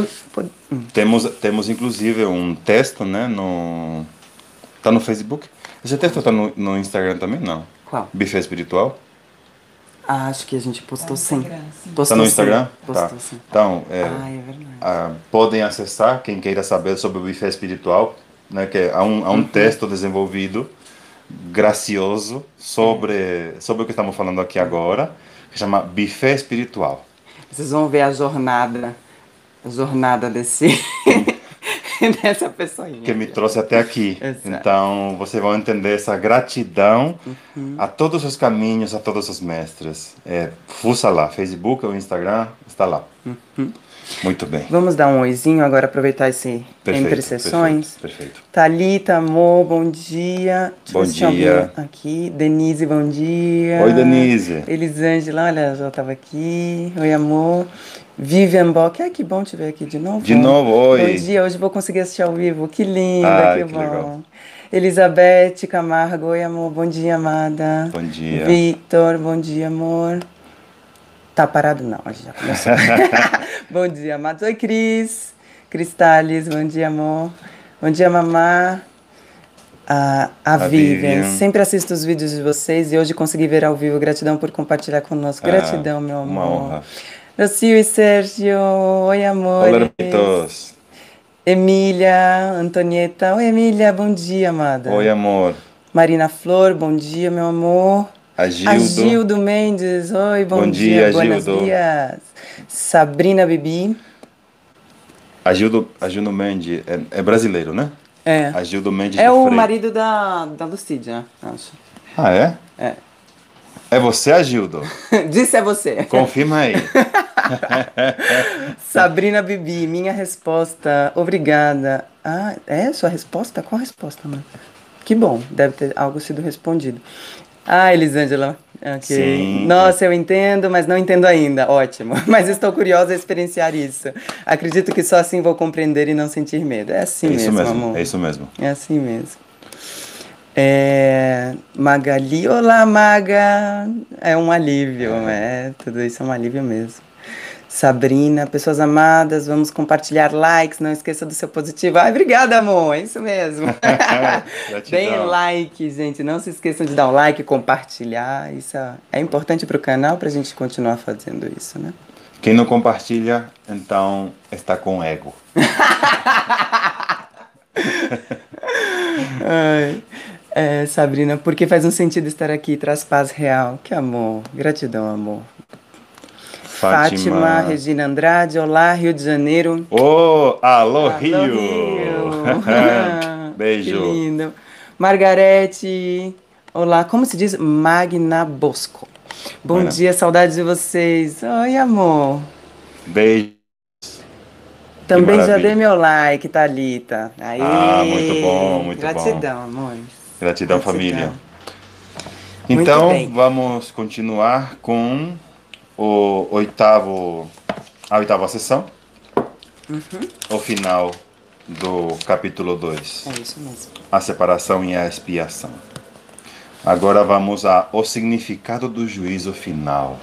Speaker 2: hum.
Speaker 1: Temos, temos inclusive um texto, né? No, tá no Facebook. Esse texto tá no, no Instagram também? Não.
Speaker 2: Qual?
Speaker 1: Buffet Espiritual?
Speaker 2: Ah, acho que a gente postou sim.
Speaker 3: Instagram, sim.
Speaker 1: Tá
Speaker 2: Postou
Speaker 1: no
Speaker 2: sim.
Speaker 1: Instagram?
Speaker 2: Postou
Speaker 1: Tá.
Speaker 2: sim.
Speaker 1: Então, é,
Speaker 2: Ah, é verdade.
Speaker 1: ah, podem acessar, quem queira saber sobre o Buffet Espiritual, né? Que há um, há
Speaker 2: Uhum.
Speaker 1: um texto desenvolvido, gracioso, sobre, sobre o que estamos falando aqui agora, que chama Buffet Espiritual.
Speaker 2: Vocês vão ver a jornada, jornada desse <laughs> dessa pessoinha.
Speaker 1: que me trouxe até aqui.
Speaker 2: Exato.
Speaker 1: Então, vocês vão entender essa gratidão
Speaker 2: Uhum.
Speaker 1: a todos os caminhos, a todos os mestres. É, fuça lá, Facebook ou Instagram, está lá.
Speaker 2: Uhum.
Speaker 1: Muito bem.
Speaker 2: Vamos dar um oizinho agora, aproveitar esse
Speaker 1: Perfeito,
Speaker 2: entre sessões.
Speaker 1: Perfeito, perfeito.
Speaker 2: Thalita, amor, bom dia. Deixa
Speaker 1: Bom dia.
Speaker 2: Aqui. Denise, bom dia.
Speaker 1: Oi, Denise.
Speaker 2: Elisângela, olha, já estava aqui. Oi, amor. Vivian Bock, ai que bom te ver aqui de novo.
Speaker 1: De novo, oi.
Speaker 2: Bom dia, hoje vou conseguir assistir ao vivo. Que linda,
Speaker 1: Ai,
Speaker 2: que,
Speaker 1: que
Speaker 2: bom.
Speaker 1: legal.
Speaker 2: Elizabeth Camargo, oi, amor. Bom dia, amada.
Speaker 1: Bom dia.
Speaker 2: Victor, bom dia, amor. Tá parado? Não, a gente já começou. <laughs> <laughs> bom dia, amados. Oi, Cris. Cristales, bom dia, amor. Bom dia, mamá. A, a,
Speaker 1: A
Speaker 2: Vivian.
Speaker 1: Vivian.
Speaker 2: Sempre assisto os vídeos de vocês e hoje consegui ver ao vivo. Gratidão por compartilhar conosco.
Speaker 1: Ah,
Speaker 2: Gratidão, meu amor.
Speaker 1: uma honra.
Speaker 2: Lucio e Sérgio. Oi, amor.
Speaker 1: Olá, hermanitos.
Speaker 2: Emília, Antonieta. Oi, Emília. Bom dia, amada.
Speaker 1: Oi, amor.
Speaker 2: Marina Flor, bom dia, meu amor.
Speaker 1: Agildo.
Speaker 2: Agildo Mendes, oi, bom,
Speaker 1: Bom
Speaker 2: dia,
Speaker 1: dia,
Speaker 2: buenos dias. Sabrina Bibi,
Speaker 1: Agildo, Agildo Mendes é, é brasileiro, né?
Speaker 2: é,
Speaker 1: Agildo Mendes
Speaker 2: é o
Speaker 1: Freitas.
Speaker 2: marido da, da Lucídia, acho.
Speaker 1: Ah, é?
Speaker 2: É.
Speaker 1: É você, Agildo? <laughs>
Speaker 2: Disse é você.
Speaker 1: Confirma aí. <laughs>
Speaker 2: Sabrina Bibi, minha resposta, obrigada. Ah, é sua resposta? Qual a resposta, mãe? Que bom, deve ter algo sido respondido. Ah, Elisângela, ok.
Speaker 1: Sim.
Speaker 2: Nossa, eu entendo, mas não entendo ainda. Ótimo. <laughs> Mas estou curiosa a experienciar isso. Acredito que só assim vou compreender e não sentir medo. É assim
Speaker 1: é isso
Speaker 2: mesmo,
Speaker 1: mesmo,
Speaker 2: amor.
Speaker 1: é isso mesmo.
Speaker 2: É assim mesmo. É, Magali, olá Maga, é um alívio, é, tudo isso é um alívio mesmo. Sabrina, pessoas amadas, vamos compartilhar likes, não esqueça do seu positivo. Ai, obrigada, amor, é isso mesmo. <laughs> Deem like, gente, não se esqueçam de dar o like, compartilhar, isso é, é importante para o canal, para a gente continuar fazendo isso, né?
Speaker 1: Quem não compartilha, então está com ego. <laughs> <laughs>
Speaker 2: Ai, é, Sabrina, porque faz um sentido estar aqui, traz paz real. Que amor, gratidão, amor. Fátima, Regina Andrade, olá, Rio de Janeiro.
Speaker 1: Oh, alô, Rio! <laughs>
Speaker 2: Que
Speaker 1: Beijo.
Speaker 2: lindo. Margarete, olá, como se diz? Magna Bosco. Bom dia, saudades de vocês. Oi, amor.
Speaker 1: Beijo.
Speaker 2: Também já dei meu like, Thalita. Aí,
Speaker 1: Ah, muito bom, muito bom.
Speaker 2: Gratidão, amor.
Speaker 1: Gratidão, família. Então, vamos continuar com o oitavo, a oitava sessão, o final do capítulo 2,
Speaker 2: É isso mesmo.
Speaker 1: a separação e a expiação. Agora vamos ao significado do juízo final.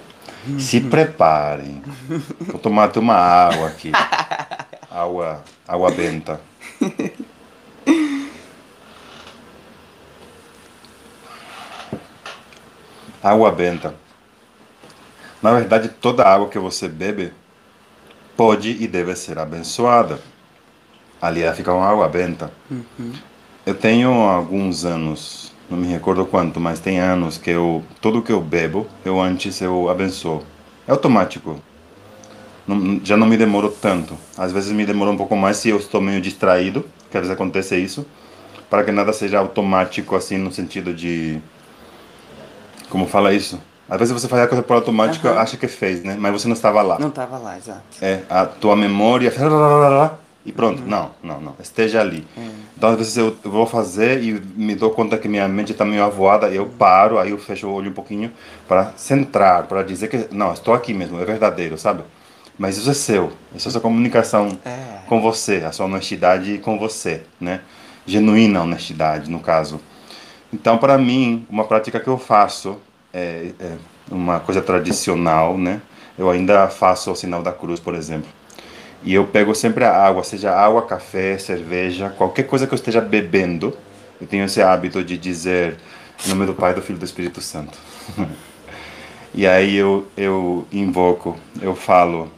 Speaker 1: Se preparem. <laughs> Vou tomar até uma água aqui. <laughs> Água, água benta. <laughs> Água benta. Na verdade, toda água que você bebe pode e deve ser abençoada. Ali ela fica uma água benta. Eu tenho alguns anos, não me recordo quanto, mas tem anos que eu tudo que eu bebo, eu antes eu abençoo. É automático. Não- já não me demoro tanto. Às vezes me demora um pouco mais se eu estou meio distraído, que às vezes acontece isso, para que nada seja automático assim no sentido de como fala isso? Às vezes você faz a coisa por automático,
Speaker 2: Aham.
Speaker 1: acha que fez, né? Mas você não estava lá.
Speaker 2: Não tava lá, exato.
Speaker 1: É, a tua memória. E pronto. Não, não, não. Esteja ali. Então, às vezes eu vou fazer e me dou conta que minha mente está meio avoada, eu paro, aí eu fecho o olho um pouquinho para centrar, para dizer que, não, estou aqui mesmo, é verdadeiro, sabe? Mas isso é seu. Isso é sua comunicação
Speaker 2: É.
Speaker 1: com você, a sua honestidade com você, né? Genuína honestidade, no caso. Então, para mim, uma prática que eu faço é, é uma coisa tradicional, né? Eu ainda faço o sinal da cruz, por exemplo. E eu pego sempre a água, seja água, café, cerveja, qualquer coisa que eu esteja bebendo. Eu tenho esse hábito de dizer em nome do Pai, do Filho e do Espírito Santo. <laughs> e aí eu, eu invoco, eu falo.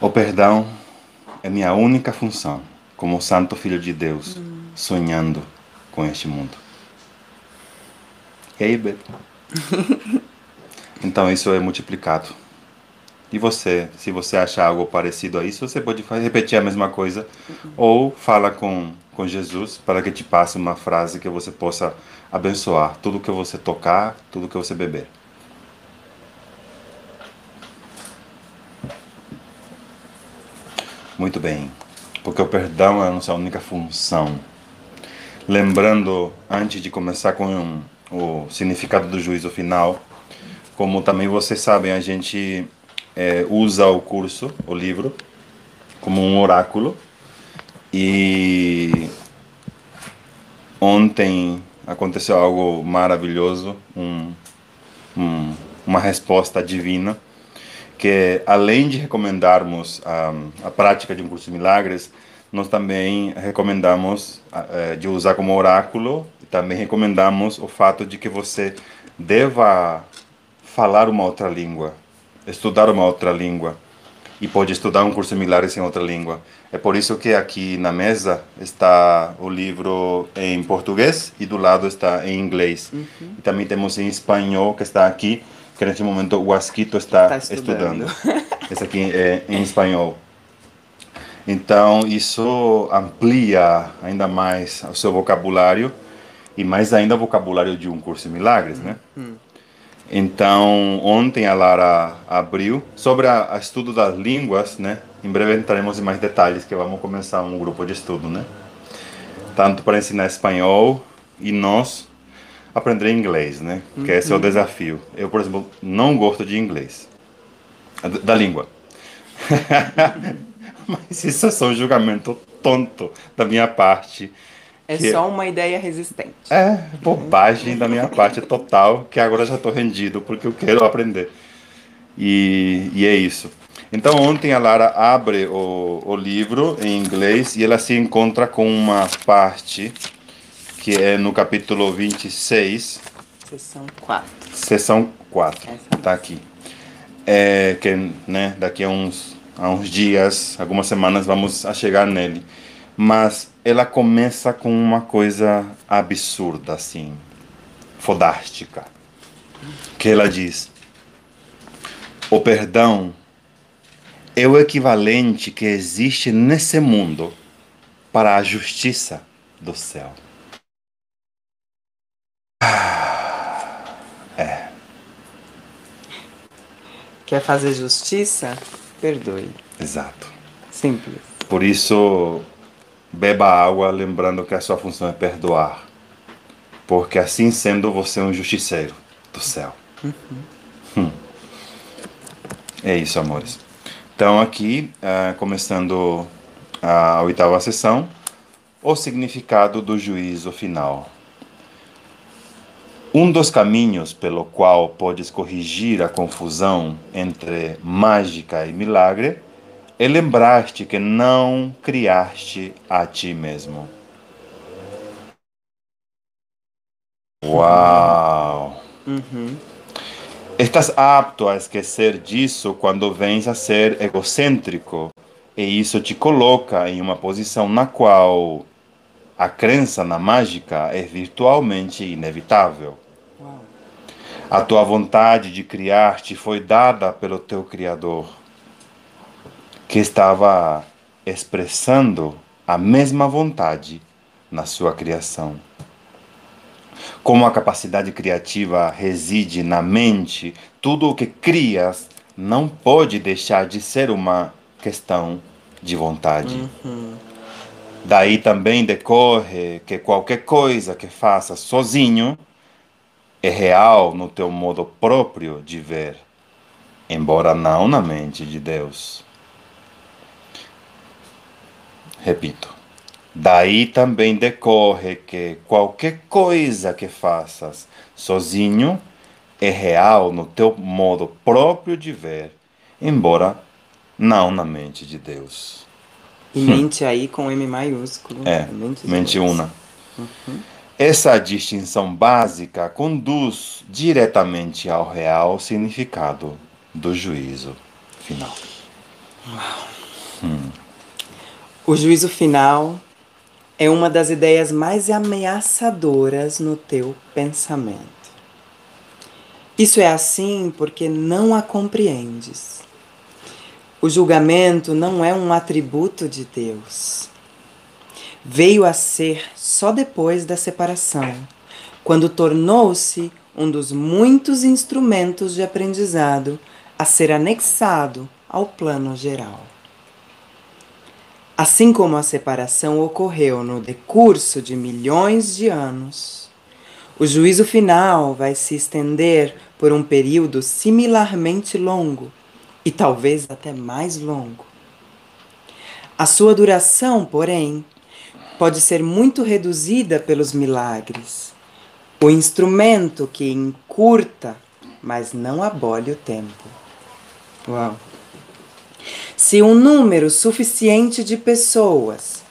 Speaker 1: O perdão é minha única função como Santo Filho de Deus, sonhando com este mundo. E aí, bebe. <laughs> então isso é multiplicado. E você, se você acha algo parecido a isso, você pode repetir a mesma coisa ou fala com, com Jesus para que te passe uma frase que você possa abençoar tudo que você tocar, tudo que você beber. Muito bem, porque o perdão é a nossa única função. Lembrando, antes de começar com o significado do juízo final, como também vocês sabem, a gente eh, usa o curso, o livro, como um oráculo. E ontem aconteceu algo maravilhoso, um, um, uma resposta divina que além de recomendarmos a, a prática de um curso de milagres, nós também recomendamos ah, eh, de usar como oráculo também recomendamos o fato de que você deva falar uma outra língua, estudar uma outra língua e pode estudar um curso de milagres em outra língua. É por isso que aqui na mesa está o livro em português e do lado está em inglês. E também temos em espanhol que está aqui, que neste momento o Asquito está,
Speaker 2: Está estudando.
Speaker 1: estudando. Esse aqui é em espanhol. Então, isso amplia ainda mais o seu vocabulário e mais ainda o vocabulário de um curso de milagres, né? Então, ontem a Lara abriu sobre a, a estudo das línguas, né? Em breve entraremos em mais detalhes, que vamos começar um grupo de estudo, né? Tanto para ensinar espanhol e nós aprender inglês, né? Que esse é o desafio. Eu, por exemplo, não gosto de inglês, da língua. <laughs> Mas isso é só um julgamento tonto da minha parte.
Speaker 2: É
Speaker 1: que-
Speaker 2: só uma ideia resistente.
Speaker 1: é, bobagem da minha parte total, que agora já estou rendido porque eu quero aprender. E, e é isso. Então, ontem a Lara abre o, o livro em inglês e ela se encontra com uma parte que é no capítulo 26,
Speaker 2: Sessão 4.
Speaker 1: Seção 4.
Speaker 2: Essa.
Speaker 1: Tá aqui. É, que né, daqui a uns, a uns dias, algumas semanas, vamos a chegar nele. Mas ela começa com uma coisa absurda, assim, fodástica. Que ela diz: O perdão é o equivalente que existe nesse mundo para a justiça do céu.
Speaker 2: Quer fazer justiça? Perdoe.
Speaker 1: Exato.
Speaker 2: Simples.
Speaker 1: Por isso, beba água lembrando que a sua função é perdoar. porque assim sendo você é um justiceiro do céu. Hum. É isso, amores. Então, aqui, uh, começando a oitava sessão, o significado do juízo final. Um dos caminhos pelo qual podes corrigir a confusão entre mágica e milagre é lembrar-te que não criaste a ti mesmo. Uau! Uhum. Estás apto a esquecer disso quando vens a ser egocêntrico, e isso te coloca em uma posição na qual a crença na mágica é virtualmente inevitável. A tua vontade de criar te foi dada pelo teu Criador, que estava expressando a mesma vontade na sua criação. Como a capacidade criativa reside na mente, tudo o que crias não pode deixar de ser uma questão de vontade. Uhum. Daí também decorre que qualquer coisa que faças sozinho é real no teu modo próprio de ver, embora não na mente de Deus. Repito. Daí também decorre que qualquer coisa que faças sozinho é real no teu modo próprio de ver, embora não na mente de Deus.
Speaker 2: E mente aí com M maiúsculo.
Speaker 1: É, mente, mente una. Uhum. Essa distinção básica conduz diretamente ao real significado do juízo final.
Speaker 2: Hum. O juízo final é uma das ideias mais ameaçadoras no teu pensamento. Isso é assim porque não a compreendes. O julgamento não é um atributo de Deus. Veio a ser só depois da separação, quando tornou-se um dos muitos instrumentos de aprendizado a ser anexado ao plano geral. Assim como a separação ocorreu no decurso de milhões de anos, o juízo final vai se estender por um período similarmente longo e talvez até mais longo. A sua duração, porém, pode ser muito reduzida pelos milagres, o instrumento que encurta, mas não abole o tempo. Uau! Se um número suficiente de pessoas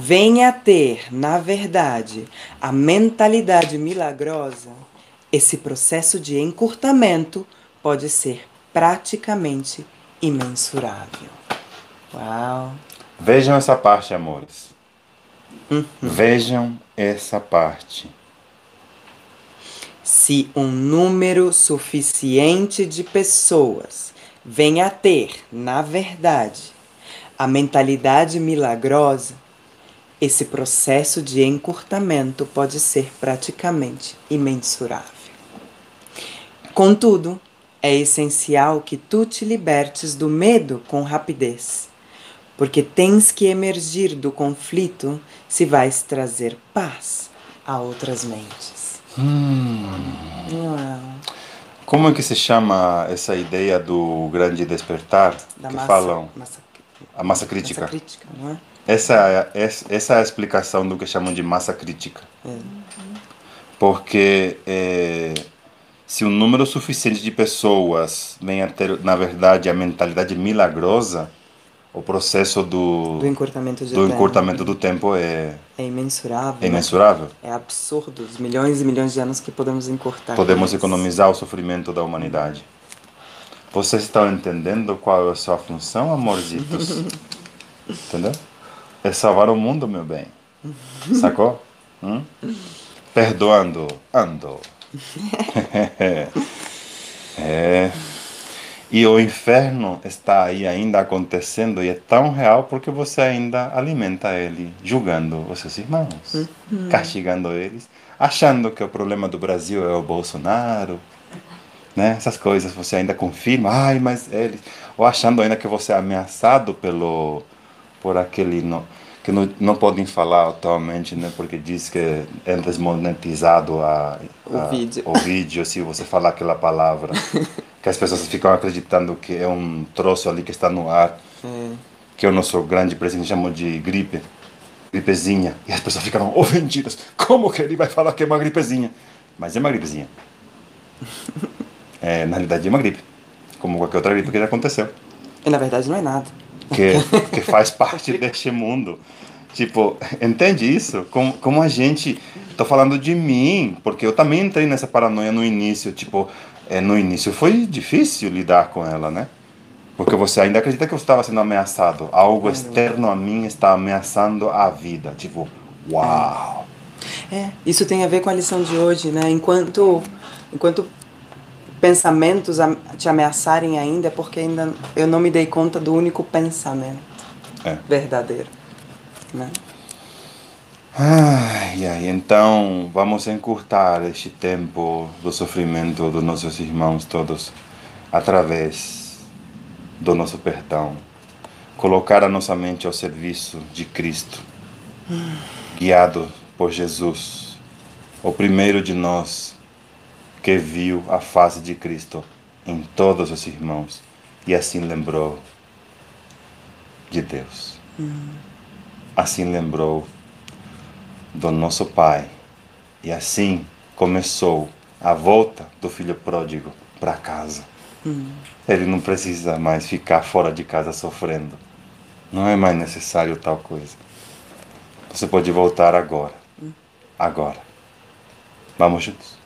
Speaker 2: venha a ter, na verdade, a mentalidade milagrosa, esse processo de encurtamento pode ser praticamente imensurável. Uau!
Speaker 1: Vejam essa parte, amores. Vejam essa parte.
Speaker 2: Se um número suficiente de pessoas vem a ter, na verdade, a mentalidade milagrosa, esse processo de encurtamento pode ser praticamente imensurável. Contudo, é essencial que tu te libertes do medo com rapidez, porque tens que emergir do conflito se vais trazer paz a outras mentes. Hum.
Speaker 1: Uau. Como é que se chama essa ideia do grande despertar da que massa, falam? Massa, a massa crítica. Massa crítica, não é? Essa é, essa é a explicação do que chamam de massa crítica. É. Porque é, se um número suficiente de pessoas vem a ter, na verdade, a mentalidade milagrosa, o processo do,
Speaker 2: do encurtamento,
Speaker 1: do, tempo. encurtamento do tempo é
Speaker 2: é imensurável.
Speaker 1: É imensurável.
Speaker 2: É absurdo os milhões e milhões de anos que podemos encurtar.
Speaker 1: Podemos economizar o sofrimento da humanidade. Vocês estão entendendo qual é a sua função, amorzitos? <laughs> Entendeu? É salvar o mundo, meu bem. Sacou? Hum? Perdoando, ando. <laughs> <laughs> é. E o inferno está aí ainda acontecendo e é tão real porque você ainda alimenta ele, julgando os seus irmãos, uhum. castigando eles, achando que o problema do Brasil é o Bolsonaro, né? Essas coisas você ainda confirma, ai, mas eles, ou achando ainda que você é ameaçado pelo por aquele no, que não, não podem falar atualmente, né? Porque diz que é desmonetizado a,
Speaker 2: O
Speaker 1: a-
Speaker 2: vídeo.
Speaker 1: o vídeo se você falar aquela palavra. <laughs> que as pessoas ficam acreditando que é um troço ali que está no ar,
Speaker 2: É.
Speaker 1: que é o nosso grande presente, chamam de gripe, gripezinha. E as pessoas ficam ofendidas. Como que ele vai falar que é uma gripezinha? Mas é uma gripezinha. É, na realidade é uma gripe, como qualquer outra gripe que já aconteceu
Speaker 2: E na verdade não é nada.
Speaker 1: que, <laughs> que faz parte deste mundo. Tipo, <laughs> entende isso? Como, como a gente. Tô falando de mim, porque eu também entrei nessa paranoia no início. Tipo, é, no início foi difícil lidar com ela, né? Porque você ainda acredita que você estava sendo ameaçado. Algo externo a mim está ameaçando a vida. Tipo, uau!
Speaker 2: É, isso tem a ver com a lição de hoje, né? Enquanto, enquanto pensamentos am- te ameaçarem ainda, é porque ainda eu não me dei conta do único pensamento
Speaker 1: É.
Speaker 2: verdadeiro, né?
Speaker 1: Ai, ai, então vamos encurtar este tempo do sofrimento dos nossos irmãos todos através do nosso perdão. Colocar a nossa mente ao serviço de Cristo, guiado por Jesus, o primeiro de nós que viu a face de Cristo em todos os irmãos e assim lembrou de Deus. Assim lembrou do nosso Pai. E assim começou a volta do filho pródigo para casa. Ele não precisa mais ficar fora de casa sofrendo. Não é mais necessário tal coisa. Você pode voltar agora. Agora. Vamos juntos.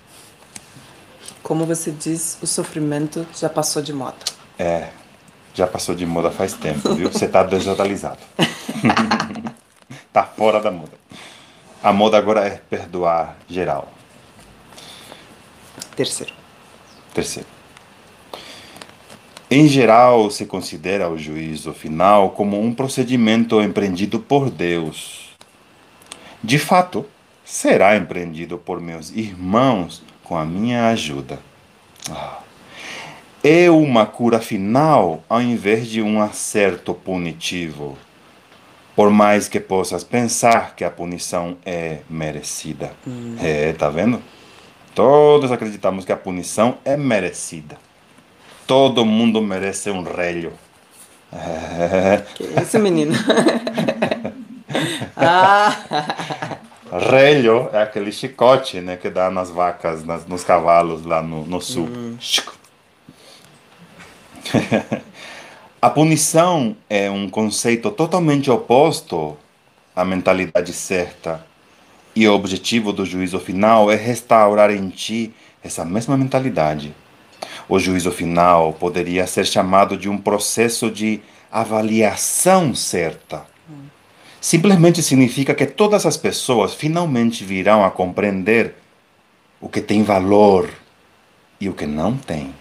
Speaker 2: Como você diz, o sofrimento já passou de moda.
Speaker 1: É, já passou de moda faz tempo, viu? Você tá <laughs> desatualizado. <laughs> tá fora da moda. A moda agora é perdoar geral.
Speaker 2: Terceiro.
Speaker 1: Terceiro. Em geral, se considera o juízo final como um procedimento empreendido por Deus. De fato, será empreendido por meus irmãos com a minha ajuda. É uma cura final ao invés de um acerto punitivo. Por mais que possas pensar que a punição é merecida. É, tá vendo? Todos acreditamos que a punição é merecida. Todo mundo merece um relho. É. <laughs>
Speaker 2: Que isso, menino? <laughs> ah,
Speaker 1: Relho é aquele chicote né, que dá nas vacas, nas, nos cavalos lá no, no sul. Chico. <laughs> A punição é um conceito totalmente oposto à mentalidade certa. E o objetivo do juízo final é restaurar em ti essa mesma mentalidade. O juízo final poderia ser chamado de um processo de avaliação certa. Simplesmente significa que todas as pessoas finalmente virão a compreender o que tem valor e o que não tem.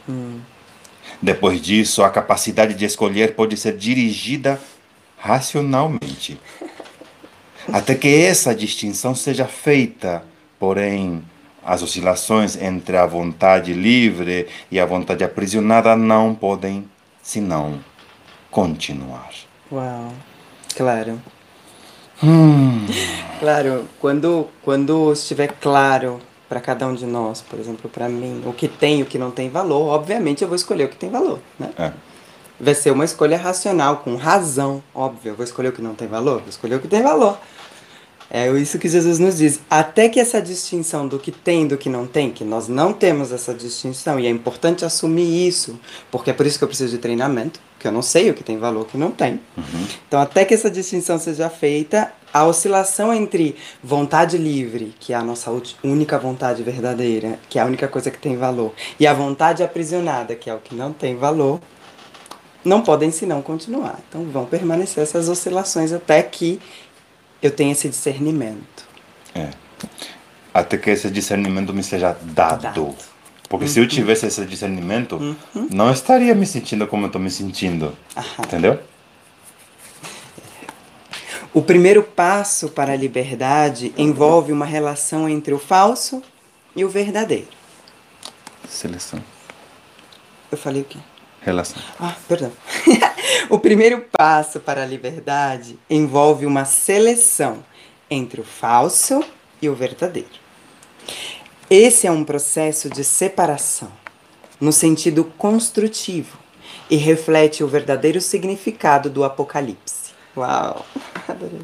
Speaker 1: Depois disso, a capacidade de escolher pode ser dirigida racionalmente. Até que essa distinção seja feita, porém, as oscilações entre a vontade livre e a vontade aprisionada não podem, senão, continuar.
Speaker 2: uau. Claro.
Speaker 1: Hum,
Speaker 2: Claro, quando, quando estiver claro para cada um de nós, por exemplo, para mim, o que tem e o que não tem valor, obviamente eu vou escolher o que tem valor, né?
Speaker 1: é.
Speaker 2: Vai ser uma escolha racional, com razão, óbvio. Eu vou escolher o que não tem valor, vou escolher o que tem valor. É isso que Jesus nos diz. Até que essa distinção do que tem e do que não tem, que nós não temos essa distinção, e é importante assumir isso, porque é por isso que eu preciso de treinamento, que eu não sei o que tem valor e o que não tem. Então, até que essa distinção seja feita, a oscilação entre vontade livre, que é a nossa única vontade verdadeira, que é a única coisa que tem valor, e a vontade aprisionada, que é o que não tem valor, não podem senão continuar. Então vão permanecer essas oscilações até que eu tenha esse discernimento.
Speaker 1: É. Até que esse discernimento me seja dado.
Speaker 2: Dado.
Speaker 1: Porque se eu tivesse esse discernimento, não estaria me sentindo como eu estou me sentindo. Entendeu?
Speaker 2: O primeiro passo para a liberdade envolve uma relação entre o falso e o verdadeiro.
Speaker 1: Seleção.
Speaker 2: Eu falei o quê?
Speaker 1: relação.
Speaker 2: Ah, perdão. <laughs> o primeiro passo para a liberdade envolve uma seleção entre o falso e o verdadeiro. Esse é um processo de separação, no sentido construtivo, e reflete o verdadeiro significado do Apocalipse. Uau! <laughs> Adorei.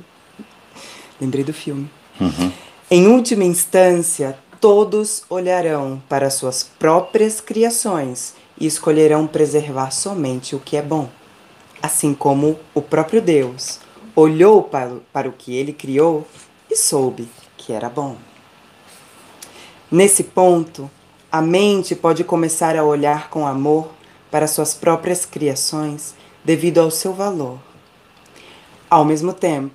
Speaker 2: Lembrei do filme.
Speaker 1: Uhum.
Speaker 2: Em última instância, todos olharão para suas próprias criações e escolherão preservar somente o que é bom. Assim como o próprio Deus olhou para, para o que ele criou e soube que era bom. Nesse ponto, a mente pode começar a olhar com amor para suas próprias criações devido ao seu valor. Ao mesmo tempo,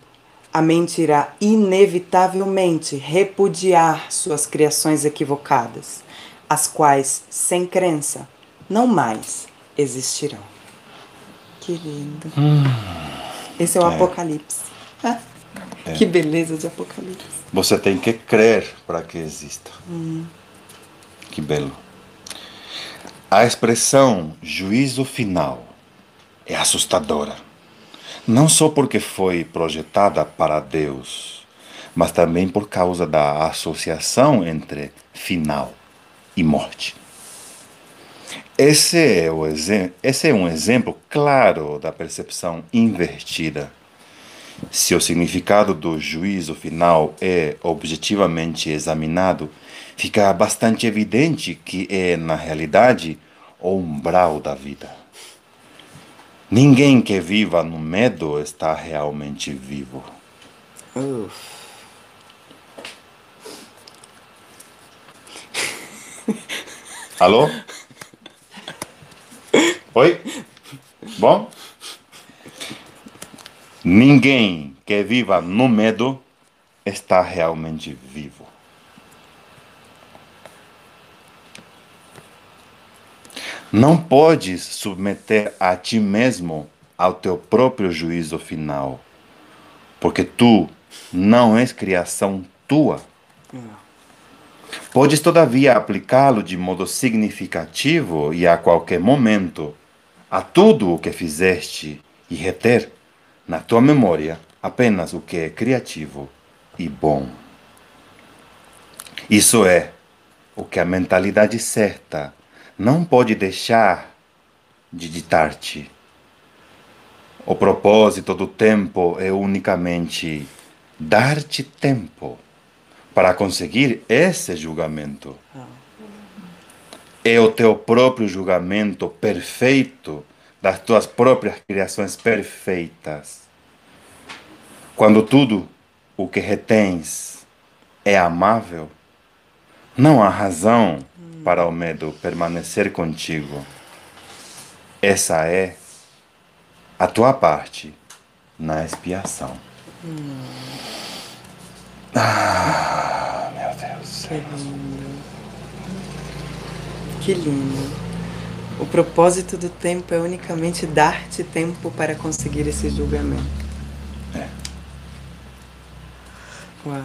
Speaker 2: a mente irá inevitavelmente repudiar suas criações equivocadas, as quais, sem crença, não mais existirão. Que lindo. Esse é o
Speaker 1: É.
Speaker 2: Apocalipse. <laughs> Que beleza de Apocalipse.
Speaker 1: Você tem que crer para que exista. Que belo. A expressão juízo final é assustadora. Não só porque foi projetada para Deus, mas também por causa da associação entre final e morte. Esse é, o esse é um exemplo claro da percepção invertida. Se o significado do juízo final é objetivamente examinado, fica bastante evidente que é, na realidade, o umbral da vida. Ninguém que viva no medo está realmente vivo. Alô? Oi? Bom? Ninguém que viva no medo está realmente vivo. Não podes submeter a ti mesmo ao teu próprio juízo final, porque tu não és criação tua. Podes, todavia, aplicá-lo de modo significativo e a qualquer momento a tudo o que fizeste e reter na tua memória apenas o que é criativo e bom. Isso é o que a mentalidade certa não pode deixar de ditar-te. O propósito do tempo é unicamente dar-te tempo para conseguir esse julgamento. É o teu próprio julgamento perfeito das tuas próprias criações perfeitas. Quando tudo o que retens é amável, não há razão para o medo permanecer contigo. Essa é a tua parte na expiação. Ah, meu Deus.
Speaker 2: Que lindo. Que lindo. O propósito do tempo é unicamente dar-te tempo para conseguir esse julgamento.
Speaker 1: É.
Speaker 2: Uau.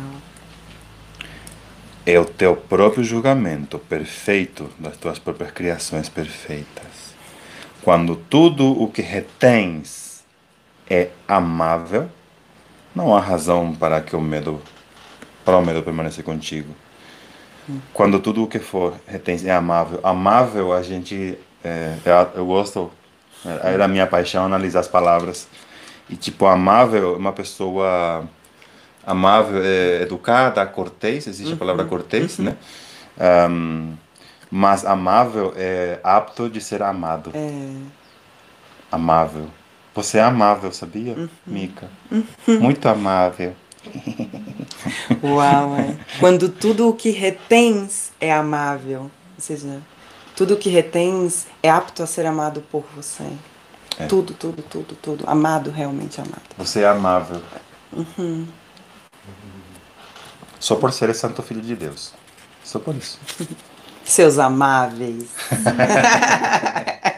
Speaker 1: É o teu próprio julgamento perfeito das tuas próprias criações perfeitas. Quando tudo o que retens é amável, não há razão para que o medo para o medo permanecer contigo. Quando tudo o que for retens é amável, amável a gente é, eu, eu gosto é, é da minha paixão analisar as palavras e tipo amável é uma pessoa amável, é, educada, cortês, existe a palavra cortês, né? Ahm, mas amável é apto de ser amado.
Speaker 2: É,
Speaker 1: Amável. Você é amável, sabia, Mica? Muito amável. <laughs>
Speaker 2: uau, é. Quando tudo o que retens é amável. Ou seja, tudo o que retens é apto a ser amado por você.
Speaker 1: É.
Speaker 2: Tudo, tudo, tudo, tudo. Amado, realmente amado.
Speaker 1: Você é amável. Só por ser santo filho de Deus. Só por isso. <laughs>
Speaker 2: Seus amáveis. <laughs>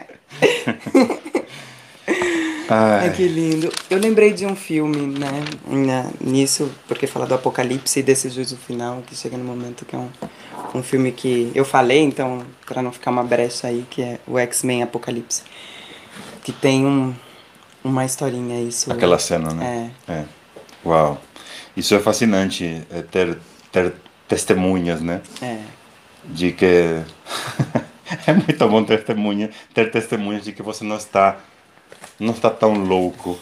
Speaker 2: Ai,
Speaker 1: Ai,
Speaker 2: que lindo. Eu lembrei de um filme, né? nisso, porque fala do apocalipse e desse juízo final, que chega no momento que é um, um filme que eu falei, então, para não ficar uma brecha aí, que é o X-Men Apocalipse. Que tem um, uma historinha aí sobre...
Speaker 1: Aquela cena, né? É. é. Uau. Isso é fascinante, é ter, ter testemunhas, né?
Speaker 2: É.
Speaker 1: De que... <laughs> é muito bom ter testemunha, ter testemunhas de que você não está não está tão louco.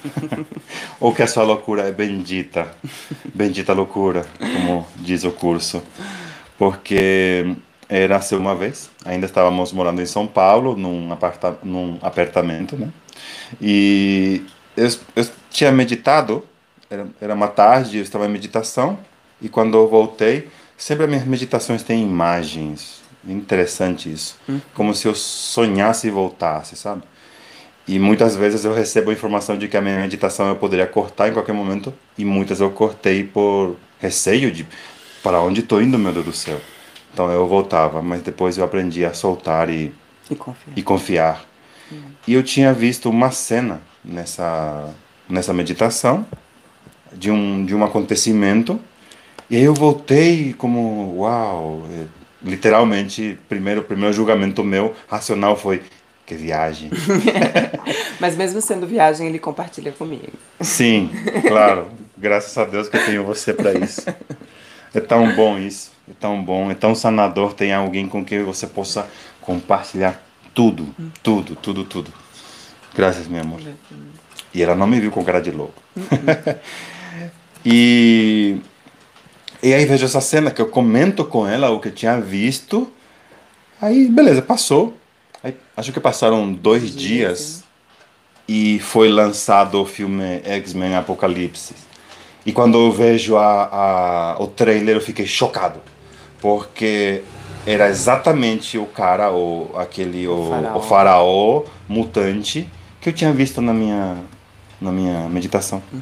Speaker 1: <laughs> Ou que a sua loucura é bendita. Bendita loucura, como diz o curso. Porque era nasceu uma vez, ainda estávamos morando em São Paulo, num, aparta, num apartamento, né? E eu, eu tinha meditado, era, era uma tarde, eu estava em meditação, e quando eu voltei, sempre as minhas meditações têm imagens. Interessante isso. Hum. Como se eu sonhasse e voltasse, sabe? E muitas vezes eu recebo a informação de que a minha meditação eu poderia cortar em qualquer momento, e muitas eu cortei por receio de para onde estou indo, meu Deus do céu. Então eu voltava, mas depois eu aprendi a soltar e,
Speaker 2: e confiar.
Speaker 1: E, confiar. Hum. e eu tinha visto uma cena nessa, nessa meditação de um, de um acontecimento, e aí eu voltei como, uau, é, literalmente, primeiro, primeiro julgamento meu racional foi que viagem. <laughs> <laughs>
Speaker 2: Mas mesmo sendo viagem, ele compartilha comigo.
Speaker 1: Sim, claro. <laughs> Graças a Deus que eu tenho você para isso. É tão bom isso. É tão bom, é tão sanador ter alguém com quem você possa compartilhar tudo, tudo, tudo, tudo. Graças, meu amor. E ela não me viu com cara de louco. E, e aí vejo essa cena que eu comento com ela o que tinha visto. Aí, beleza, passou. Aí, acho que passaram dois dias e foi lançado o filme X-Men Apocalipse. E quando eu vejo a, a, o trailer eu fiquei chocado, porque era exatamente o cara, o, aquele, o, o, faraó. o faraó mutante que eu tinha visto na minha, na minha meditação. Uhum.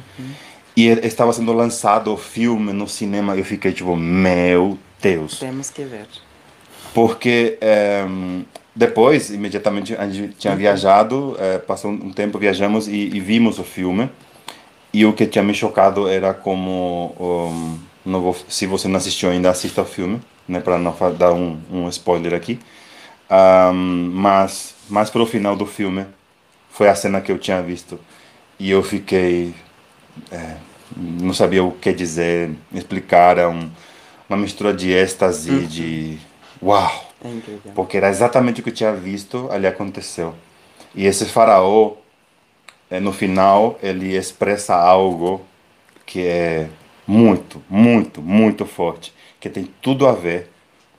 Speaker 1: E estava sendo lançado o filme no cinema e eu fiquei tipo, meu Deus.
Speaker 2: Temos que ver.
Speaker 1: Porque é, depois, imediatamente, a gente tinha viajado, é, passou um tempo, viajamos e, e, vimos o filme. E o que tinha me chocado era como, um, não vou, se você não assistiu ainda, assista o filme, né, para não dar um, um spoiler aqui. Um, mas, mais para o final do filme, foi a cena que eu tinha visto. E eu fiquei, é, não sabia o que dizer, explicar, um, uma mistura de êxtase, uhum. de uau! É. Porque era exatamente o que eu tinha visto, ali aconteceu. E esse faraó, é, no final, ele expressa algo que é muito, muito, muito forte, que tem tudo a ver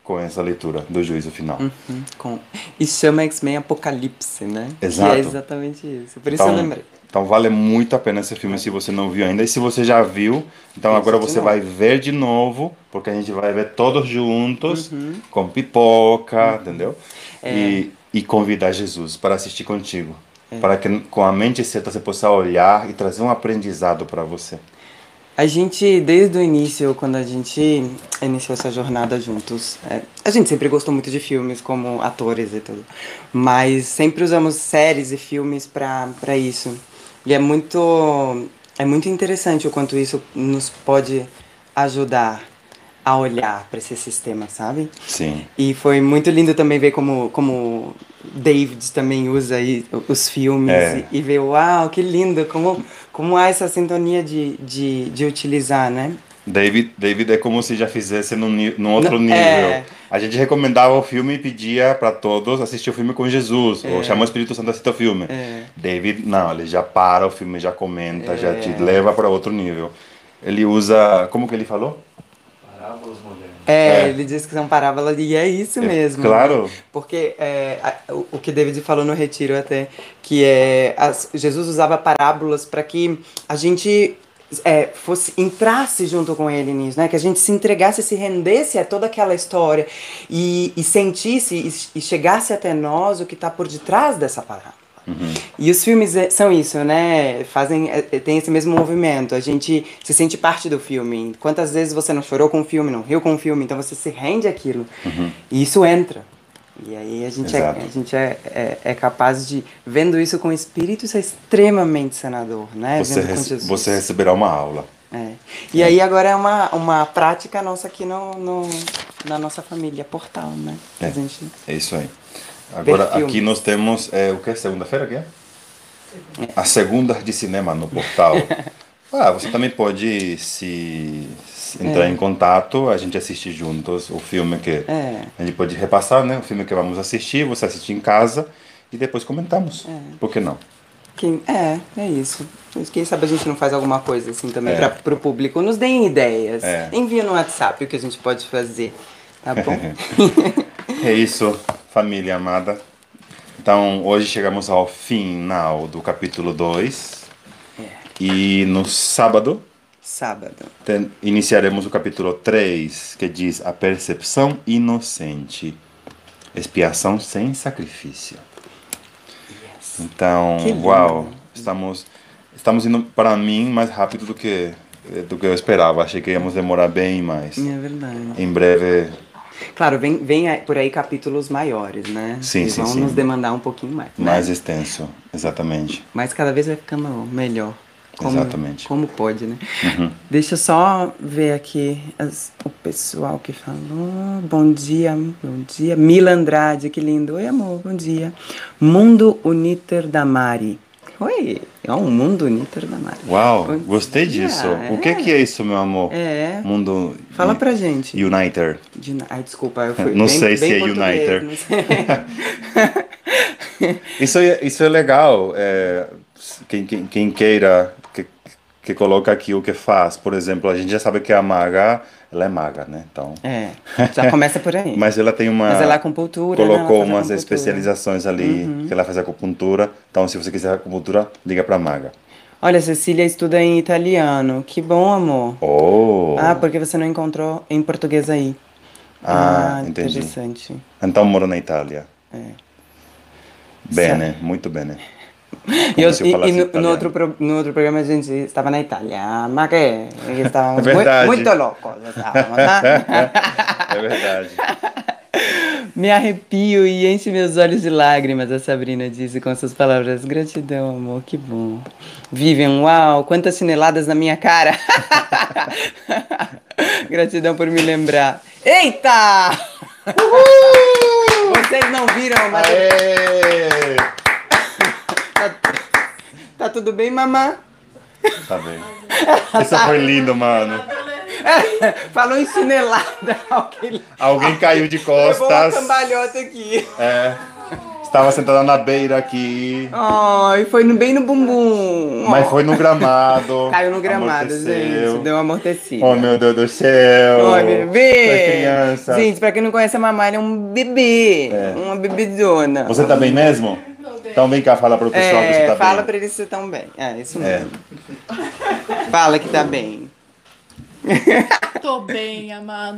Speaker 1: com essa leitura do juízo final.
Speaker 2: Uhum, com... E chama X-Men Apocalipse, né?
Speaker 1: Exato.
Speaker 2: Que é exatamente isso. Por isso então, eu lembrei.
Speaker 1: Então vale muito a pena esse filme se você não viu ainda. E se você já viu, então agora você vai ver de novo, porque a gente vai ver todos juntos, uhum. com pipoca, uhum. entendeu? É. E, e convidar Jesus para assistir contigo. É. Para que com a mente certa você possa olhar e trazer um aprendizado para você.
Speaker 2: A gente, desde o início, quando a gente iniciou essa jornada juntos, é, a gente sempre gostou muito de filmes como atores e tudo, mas sempre usamos séries e filmes para isso. E é muito, é muito interessante o quanto isso nos pode ajudar a olhar para esse sistema, sabe?
Speaker 1: Sim.
Speaker 2: E foi muito lindo também ver como, como David também usa aí os filmes é. e, e ver, uau, que lindo, como, como há essa sintonia de, de, de utilizar, né?
Speaker 1: David, David é como se já fizesse num, num outro nível. É. A gente recomendava o filme e pedia para todos assistir o filme com Jesus, é. ou chamar o Espírito Santo a assistir o filme. É. David, não, ele já para o filme, já comenta, já te é. leva para outro nível. Ele usa, como que ele falou?
Speaker 3: Parábolas modernas.
Speaker 2: É, é, ele diz que são parábolas e é isso é, mesmo.
Speaker 1: Claro.
Speaker 2: Né? Porque é, a, o, o que David falou no retiro até, que é as, Jesus usava parábolas para que a gente é, fosse entrasse junto com ele nisso, né? Que a gente se entregasse, se rendesse a toda aquela história e, e sentisse e, e chegasse até nós o que está por detrás dessa palavra. Uhum. E os filmes é, são isso, né? Fazem, é, tem esse mesmo movimento. A gente se sente parte do filme. Quantas vezes você não chorou com o filme, não riu com o filme, então você se rende àquilo. Uhum. E isso entra. E aí a gente, é, a gente é, é, é, capaz de, vendo isso com o espírito, isso é extremamente sanador, né?
Speaker 1: Você, rece você receberá uma aula.
Speaker 2: É. E aí agora é uma, uma prática nossa aqui no, no na nossa família, portal, né?
Speaker 1: É.
Speaker 2: A gente...
Speaker 1: É isso aí. Agora, aqui nós temos, é, o que? Segunda-feira que é? A segunda de cinema no portal. <laughs> Ah, você também pode se entrar
Speaker 2: É.
Speaker 1: em contato, a gente assiste juntos o filme que
Speaker 2: É.
Speaker 1: a gente pode repassar, né? O filme que vamos assistir, você assiste em casa e depois comentamos.
Speaker 2: É.
Speaker 1: Por que não?
Speaker 2: Quem, é, é isso. Quem sabe a gente não faz alguma coisa assim também
Speaker 1: É.
Speaker 2: para o público. Nos deem ideias.
Speaker 1: É.
Speaker 2: Envia no WhatsApp o que a gente pode fazer. Tá bom? <laughs>
Speaker 1: É isso, família amada. Então, hoje chegamos ao final do capítulo 2.
Speaker 2: É.
Speaker 1: E no sábado
Speaker 2: Sábado.
Speaker 1: Ten- iniciaremos o capítulo 3, que diz a percepção inocente, expiação sem sacrifício. Então,
Speaker 2: Que lindo.
Speaker 1: uau, estamos estamos indo para mim mais rápido do que do que eu esperava. Achei que íamos demorar bem mais.
Speaker 2: É verdade.
Speaker 1: Em breve,
Speaker 2: Claro, vem, vem aí- por aí capítulos maiores, né?
Speaker 1: Sim,
Speaker 2: que
Speaker 1: sim,
Speaker 2: vão
Speaker 1: sim.
Speaker 2: nos demandar um pouquinho mais. né?
Speaker 1: mais extenso, exatamente.
Speaker 2: Mas cada vez vai ficando melhor. Como,
Speaker 1: Exatamente.
Speaker 2: Como pode, né?
Speaker 1: Uhum.
Speaker 2: Deixa eu só ver aqui as- o pessoal que falou. Bom dia, bom dia. Mila Andrade, que lindo. Oi, amor, bom dia. Mundo Uniter da Mari. Oi, é um Mundo Uniter da.
Speaker 1: Uau,
Speaker 2: Bom
Speaker 1: gostei
Speaker 2: dia,
Speaker 1: disso.
Speaker 2: é.
Speaker 1: O que que é isso, meu amor?
Speaker 2: É.
Speaker 1: Mundo
Speaker 2: Fala pra gente.
Speaker 1: Uniter.
Speaker 2: De Ai, desculpa, eu fui
Speaker 1: Não
Speaker 2: bem,
Speaker 1: sei se
Speaker 2: bem
Speaker 1: é
Speaker 2: português,
Speaker 1: Uniter.
Speaker 2: não sei. <laughs> <laughs>
Speaker 1: Isso é, isso é legal. é, quem, quem, quem queira que, que coloca aqui o que faz. Por exemplo, a gente já sabe que a maga, ela é maga, né? Então,
Speaker 2: É, já começa por aí. <laughs>
Speaker 1: mas ela tem uma
Speaker 2: Mas ela é acupuntura, né?
Speaker 1: Colocou
Speaker 2: faz
Speaker 1: umas.
Speaker 2: Uhum.
Speaker 1: especializações ali que ela faz acupuntura. Então, se você quiser acupuntura, liga para maga.
Speaker 2: Olha, Cecília estuda em italiano. Que bom, amor.
Speaker 1: Oh.
Speaker 2: Ah, porque você não encontrou em português aí.
Speaker 1: Ah, entendi.
Speaker 2: interessante.
Speaker 1: Então moro na Itália.
Speaker 2: É.
Speaker 1: Bene, muito bene.
Speaker 2: E, eu- e- e no, no outro, no outro programa a gente estava na Itália. Ma che? Che stavamo <laughs>
Speaker 1: É verdade.
Speaker 2: mu- muito loucos.
Speaker 1: É verdade. <laughs>
Speaker 2: Me arrepio e enche meus olhos de lágrimas, a Sabrina disse com suas palavras. Gratidão, amor, que bom. Vivian, uau, quantas chineladas na minha cara. <laughs> Gratidão por me lembrar. Eita! Vocês não viram, mas
Speaker 1: Aê!
Speaker 2: Tá tudo bem, mamã?
Speaker 1: Tá bem. <laughs> Isso foi lindo, mano.
Speaker 2: Falou em chinelada. Alguém
Speaker 1: Alguém caiu de
Speaker 2: levou uma
Speaker 1: costas.
Speaker 2: cambalhota aqui.
Speaker 1: É. Estava sentada na beira aqui.
Speaker 2: Ai, foi no- bem no bumbum.
Speaker 1: Mas foi no gramado. <laughs>
Speaker 2: Caiu no gramado,
Speaker 1: amorteceu.
Speaker 2: gente. Deu uma amortecida.
Speaker 1: Oh, meu Deus do céu.
Speaker 2: Oi, bebê!
Speaker 1: Criança.
Speaker 2: Gente, pra quem não conhece a mamãe, é um bebê.
Speaker 1: É.
Speaker 2: Uma bebezona.
Speaker 1: Você tá bem mesmo? Então vem cá falar pro pessoal que você
Speaker 2: É,
Speaker 1: tá
Speaker 2: fala
Speaker 1: bem.
Speaker 2: pra eles que estão bem. É, isso
Speaker 1: É.
Speaker 2: mesmo. Fala que tá bem. <laughs>
Speaker 4: Tô bem, amado.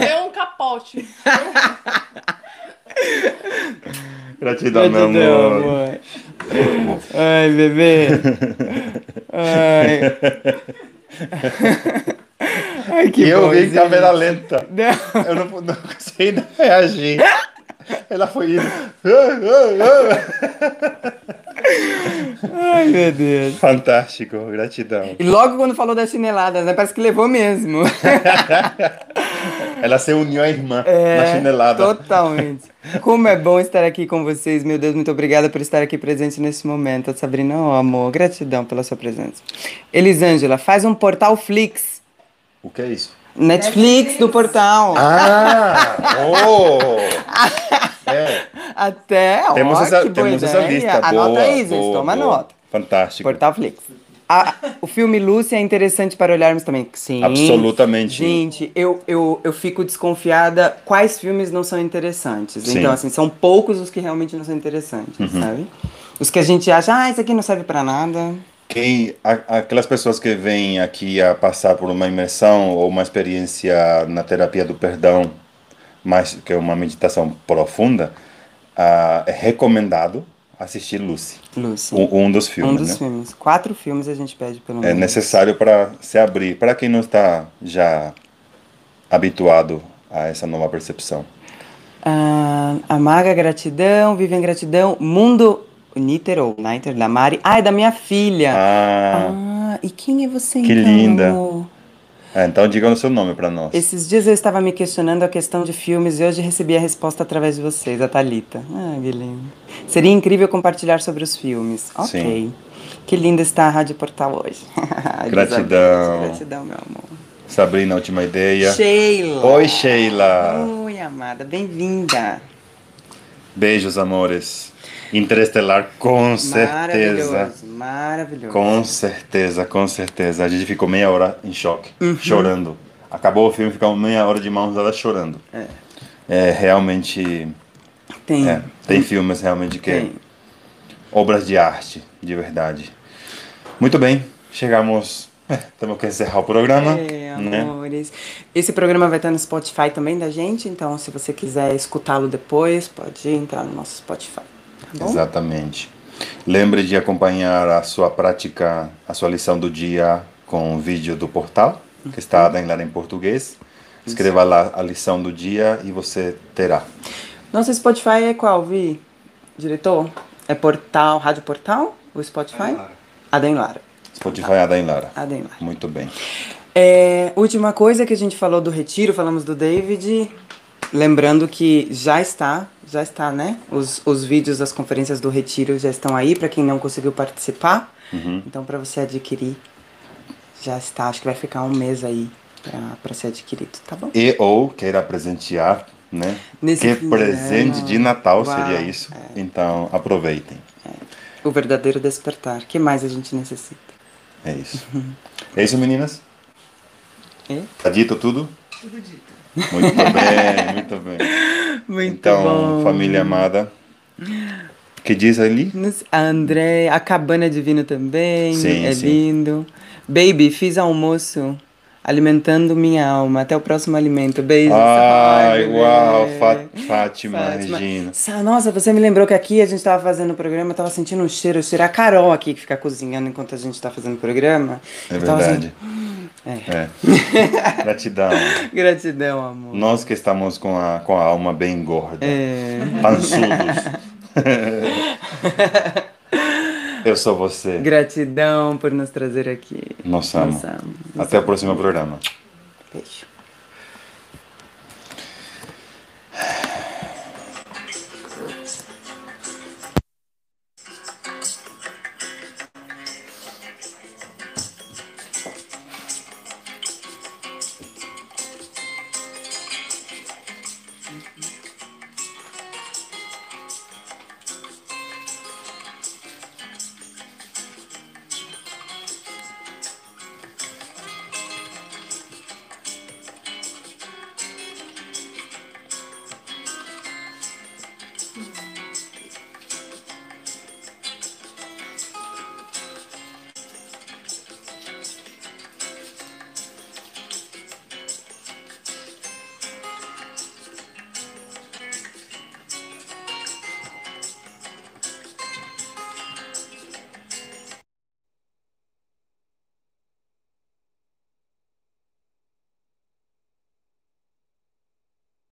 Speaker 4: Levei um capote.
Speaker 1: Gratidão, meu amor.
Speaker 2: Ai, bebê. Ai. <laughs> Ai, que
Speaker 1: e eu
Speaker 2: bom,
Speaker 1: vi em câmera lenta.
Speaker 2: Não.
Speaker 1: Eu não, não consegui reagir. Ela foi indo.
Speaker 2: Ai, meu Deus.
Speaker 1: Fantástico, gratidão.
Speaker 2: E logo quando falou das chineladas, né? Parece que levou mesmo.
Speaker 1: Ela se uniu à irmã
Speaker 2: É,
Speaker 1: na chinelada.
Speaker 2: Totalmente. Como é bom estar aqui com vocês. Meu Deus, muito obrigada por estar aqui presente nesse momento. Sabrina, oh, amor, gratidão pela sua presença. Elisângela, faz um portal Flix.
Speaker 1: O que é isso?
Speaker 2: Netflix, do portal.
Speaker 1: Ah! <laughs> Oh! <laughs> É,
Speaker 2: Até,
Speaker 1: temos
Speaker 2: ó,
Speaker 1: essa,
Speaker 2: que boa
Speaker 1: temos essa lista.
Speaker 2: Anota
Speaker 1: boa,
Speaker 2: aí, gente,
Speaker 1: boa,
Speaker 2: toma
Speaker 1: boa.
Speaker 2: nota.
Speaker 1: Fantástico.
Speaker 2: Portal Flix. A- o filme Lucy é interessante para olharmos também. Sim.
Speaker 1: Absolutamente.
Speaker 2: Gente, eu, eu, eu fico desconfiada quais filmes não são interessantes.
Speaker 1: Sim. Uhum.
Speaker 2: Então, assim, são poucos os que realmente não são interessantes, sabe? Os que a gente acha, ah, isso aqui não serve pra nada.
Speaker 1: Quem, aquelas pessoas que vêm aqui a passar por uma imersão ou uma experiência na terapia do perdão, mais que é uma meditação profunda, ah, é recomendado assistir Lucy,
Speaker 2: Lucy.
Speaker 1: um, um dos
Speaker 2: um
Speaker 1: filmes,
Speaker 2: dos
Speaker 1: né?
Speaker 2: filmes. Quatro filmes a gente pede pelo
Speaker 1: É
Speaker 2: menos.
Speaker 1: necessário para se abrir, para quem não está já habituado a essa nova percepção.
Speaker 2: Ah, Amaga, gratidão. Vivian, gratidão. Mundo Niter ou Niter da Mari. Ah, é da minha filha.
Speaker 1: Ah,
Speaker 2: Ah, e quem é você
Speaker 1: Que
Speaker 2: então,
Speaker 1: linda.
Speaker 2: amor?
Speaker 1: É, então diga o seu nome para nós.
Speaker 2: Esses dias eu estava me questionando a questão de filmes e hoje recebi a resposta através de vocês, a Thalita. Ah, que lindo. Seria incrível compartilhar sobre os filmes. Ok.
Speaker 1: Sim.
Speaker 2: Que linda está a Rádio Portal hoje. <laughs>
Speaker 1: Gratidão.
Speaker 2: Gratidão, meu amor.
Speaker 1: Sabrina, última ideia.
Speaker 2: Sheila.
Speaker 1: Oi, Sheila.
Speaker 2: Oi, amada. Bem-vinda.
Speaker 1: Beijos, amores. Interestelar, com certeza.
Speaker 2: Maravilhoso, maravilhoso.
Speaker 1: Com certeza, com certeza. A gente ficou meia hora em choque,
Speaker 2: Uhum.
Speaker 1: chorando. Acabou o filme, ficamos meia hora de mãos dadas chorando.
Speaker 2: É.
Speaker 1: É, realmente.
Speaker 2: Tem.
Speaker 1: É, tem filmes realmente que.
Speaker 2: Tem.
Speaker 1: Obras de arte, de verdade. Muito bem, chegamos. é, temos que encerrar o programa.
Speaker 2: É,
Speaker 1: né?
Speaker 2: amores. Esse programa vai estar no Spotify também da gente, então se você quiser escutá-lo depois, pode entrar no nosso Spotify. Tá bom?
Speaker 1: Exatamente. Lembre de acompanhar a sua prática, a sua lição do dia com o vídeo do portal, que está ainda em português. Escreva lá a lição do dia e você terá.
Speaker 2: Nosso Spotify é qual, Vi? Diretor? É Portal, Rádio Portal? O Spotify? Adem Lara.
Speaker 1: Spotify Ada Lara.
Speaker 2: Adem Lara.
Speaker 1: Muito bem.
Speaker 2: É, última coisa que a gente falou do retiro, falamos do David. Lembrando que já está, já está, né? Os, os vídeos das conferências do retiro já estão aí para quem não conseguiu participar. Então, para você adquirir, já está. Acho que vai ficar um mês aí para ser adquirido, tá bom?
Speaker 1: E ou queira presentear, né?
Speaker 2: Nesse
Speaker 1: que
Speaker 2: fim de
Speaker 1: presente
Speaker 2: ano.
Speaker 1: de Natal
Speaker 2: Uau,
Speaker 1: seria isso. Então, aproveitem.
Speaker 2: O verdadeiro despertar. O que mais a gente necessita?
Speaker 1: É isso. É isso, meninas?
Speaker 2: É?
Speaker 1: Tá dito tudo? Tudo dito. Muito bem, muito bem. <laughs>
Speaker 2: Muito
Speaker 1: Então,
Speaker 2: bom.
Speaker 1: família amada, que diz ali?
Speaker 2: André, a cabana divina também,
Speaker 1: Sim,
Speaker 2: é
Speaker 1: sim.
Speaker 2: lindo. Baby, fiz almoço, alimentando minha alma. Até o próximo alimento. Beijos.
Speaker 1: Ai,
Speaker 2: bebê.
Speaker 1: uau, Fátima,
Speaker 2: Fátima.
Speaker 1: Regina.
Speaker 2: Sa- Nossa, você me lembrou que aqui a gente tava fazendo o programa, eu tava sentindo um cheiro, o cheiro. A Carol aqui que fica cozinhando enquanto a gente tá fazendo o programa.
Speaker 1: É
Speaker 2: Eu
Speaker 1: verdade.
Speaker 2: assim,
Speaker 1: É. <laughs> Gratidão.
Speaker 2: Gratidão, amor.
Speaker 1: Nós que estamos com a, com a alma bem gorda.
Speaker 2: É.
Speaker 1: Pançudos. <laughs> Eu sou você.
Speaker 2: Gratidão por nos trazer aqui. Nós amamos.
Speaker 1: Até o próximo programa.
Speaker 2: Beijo.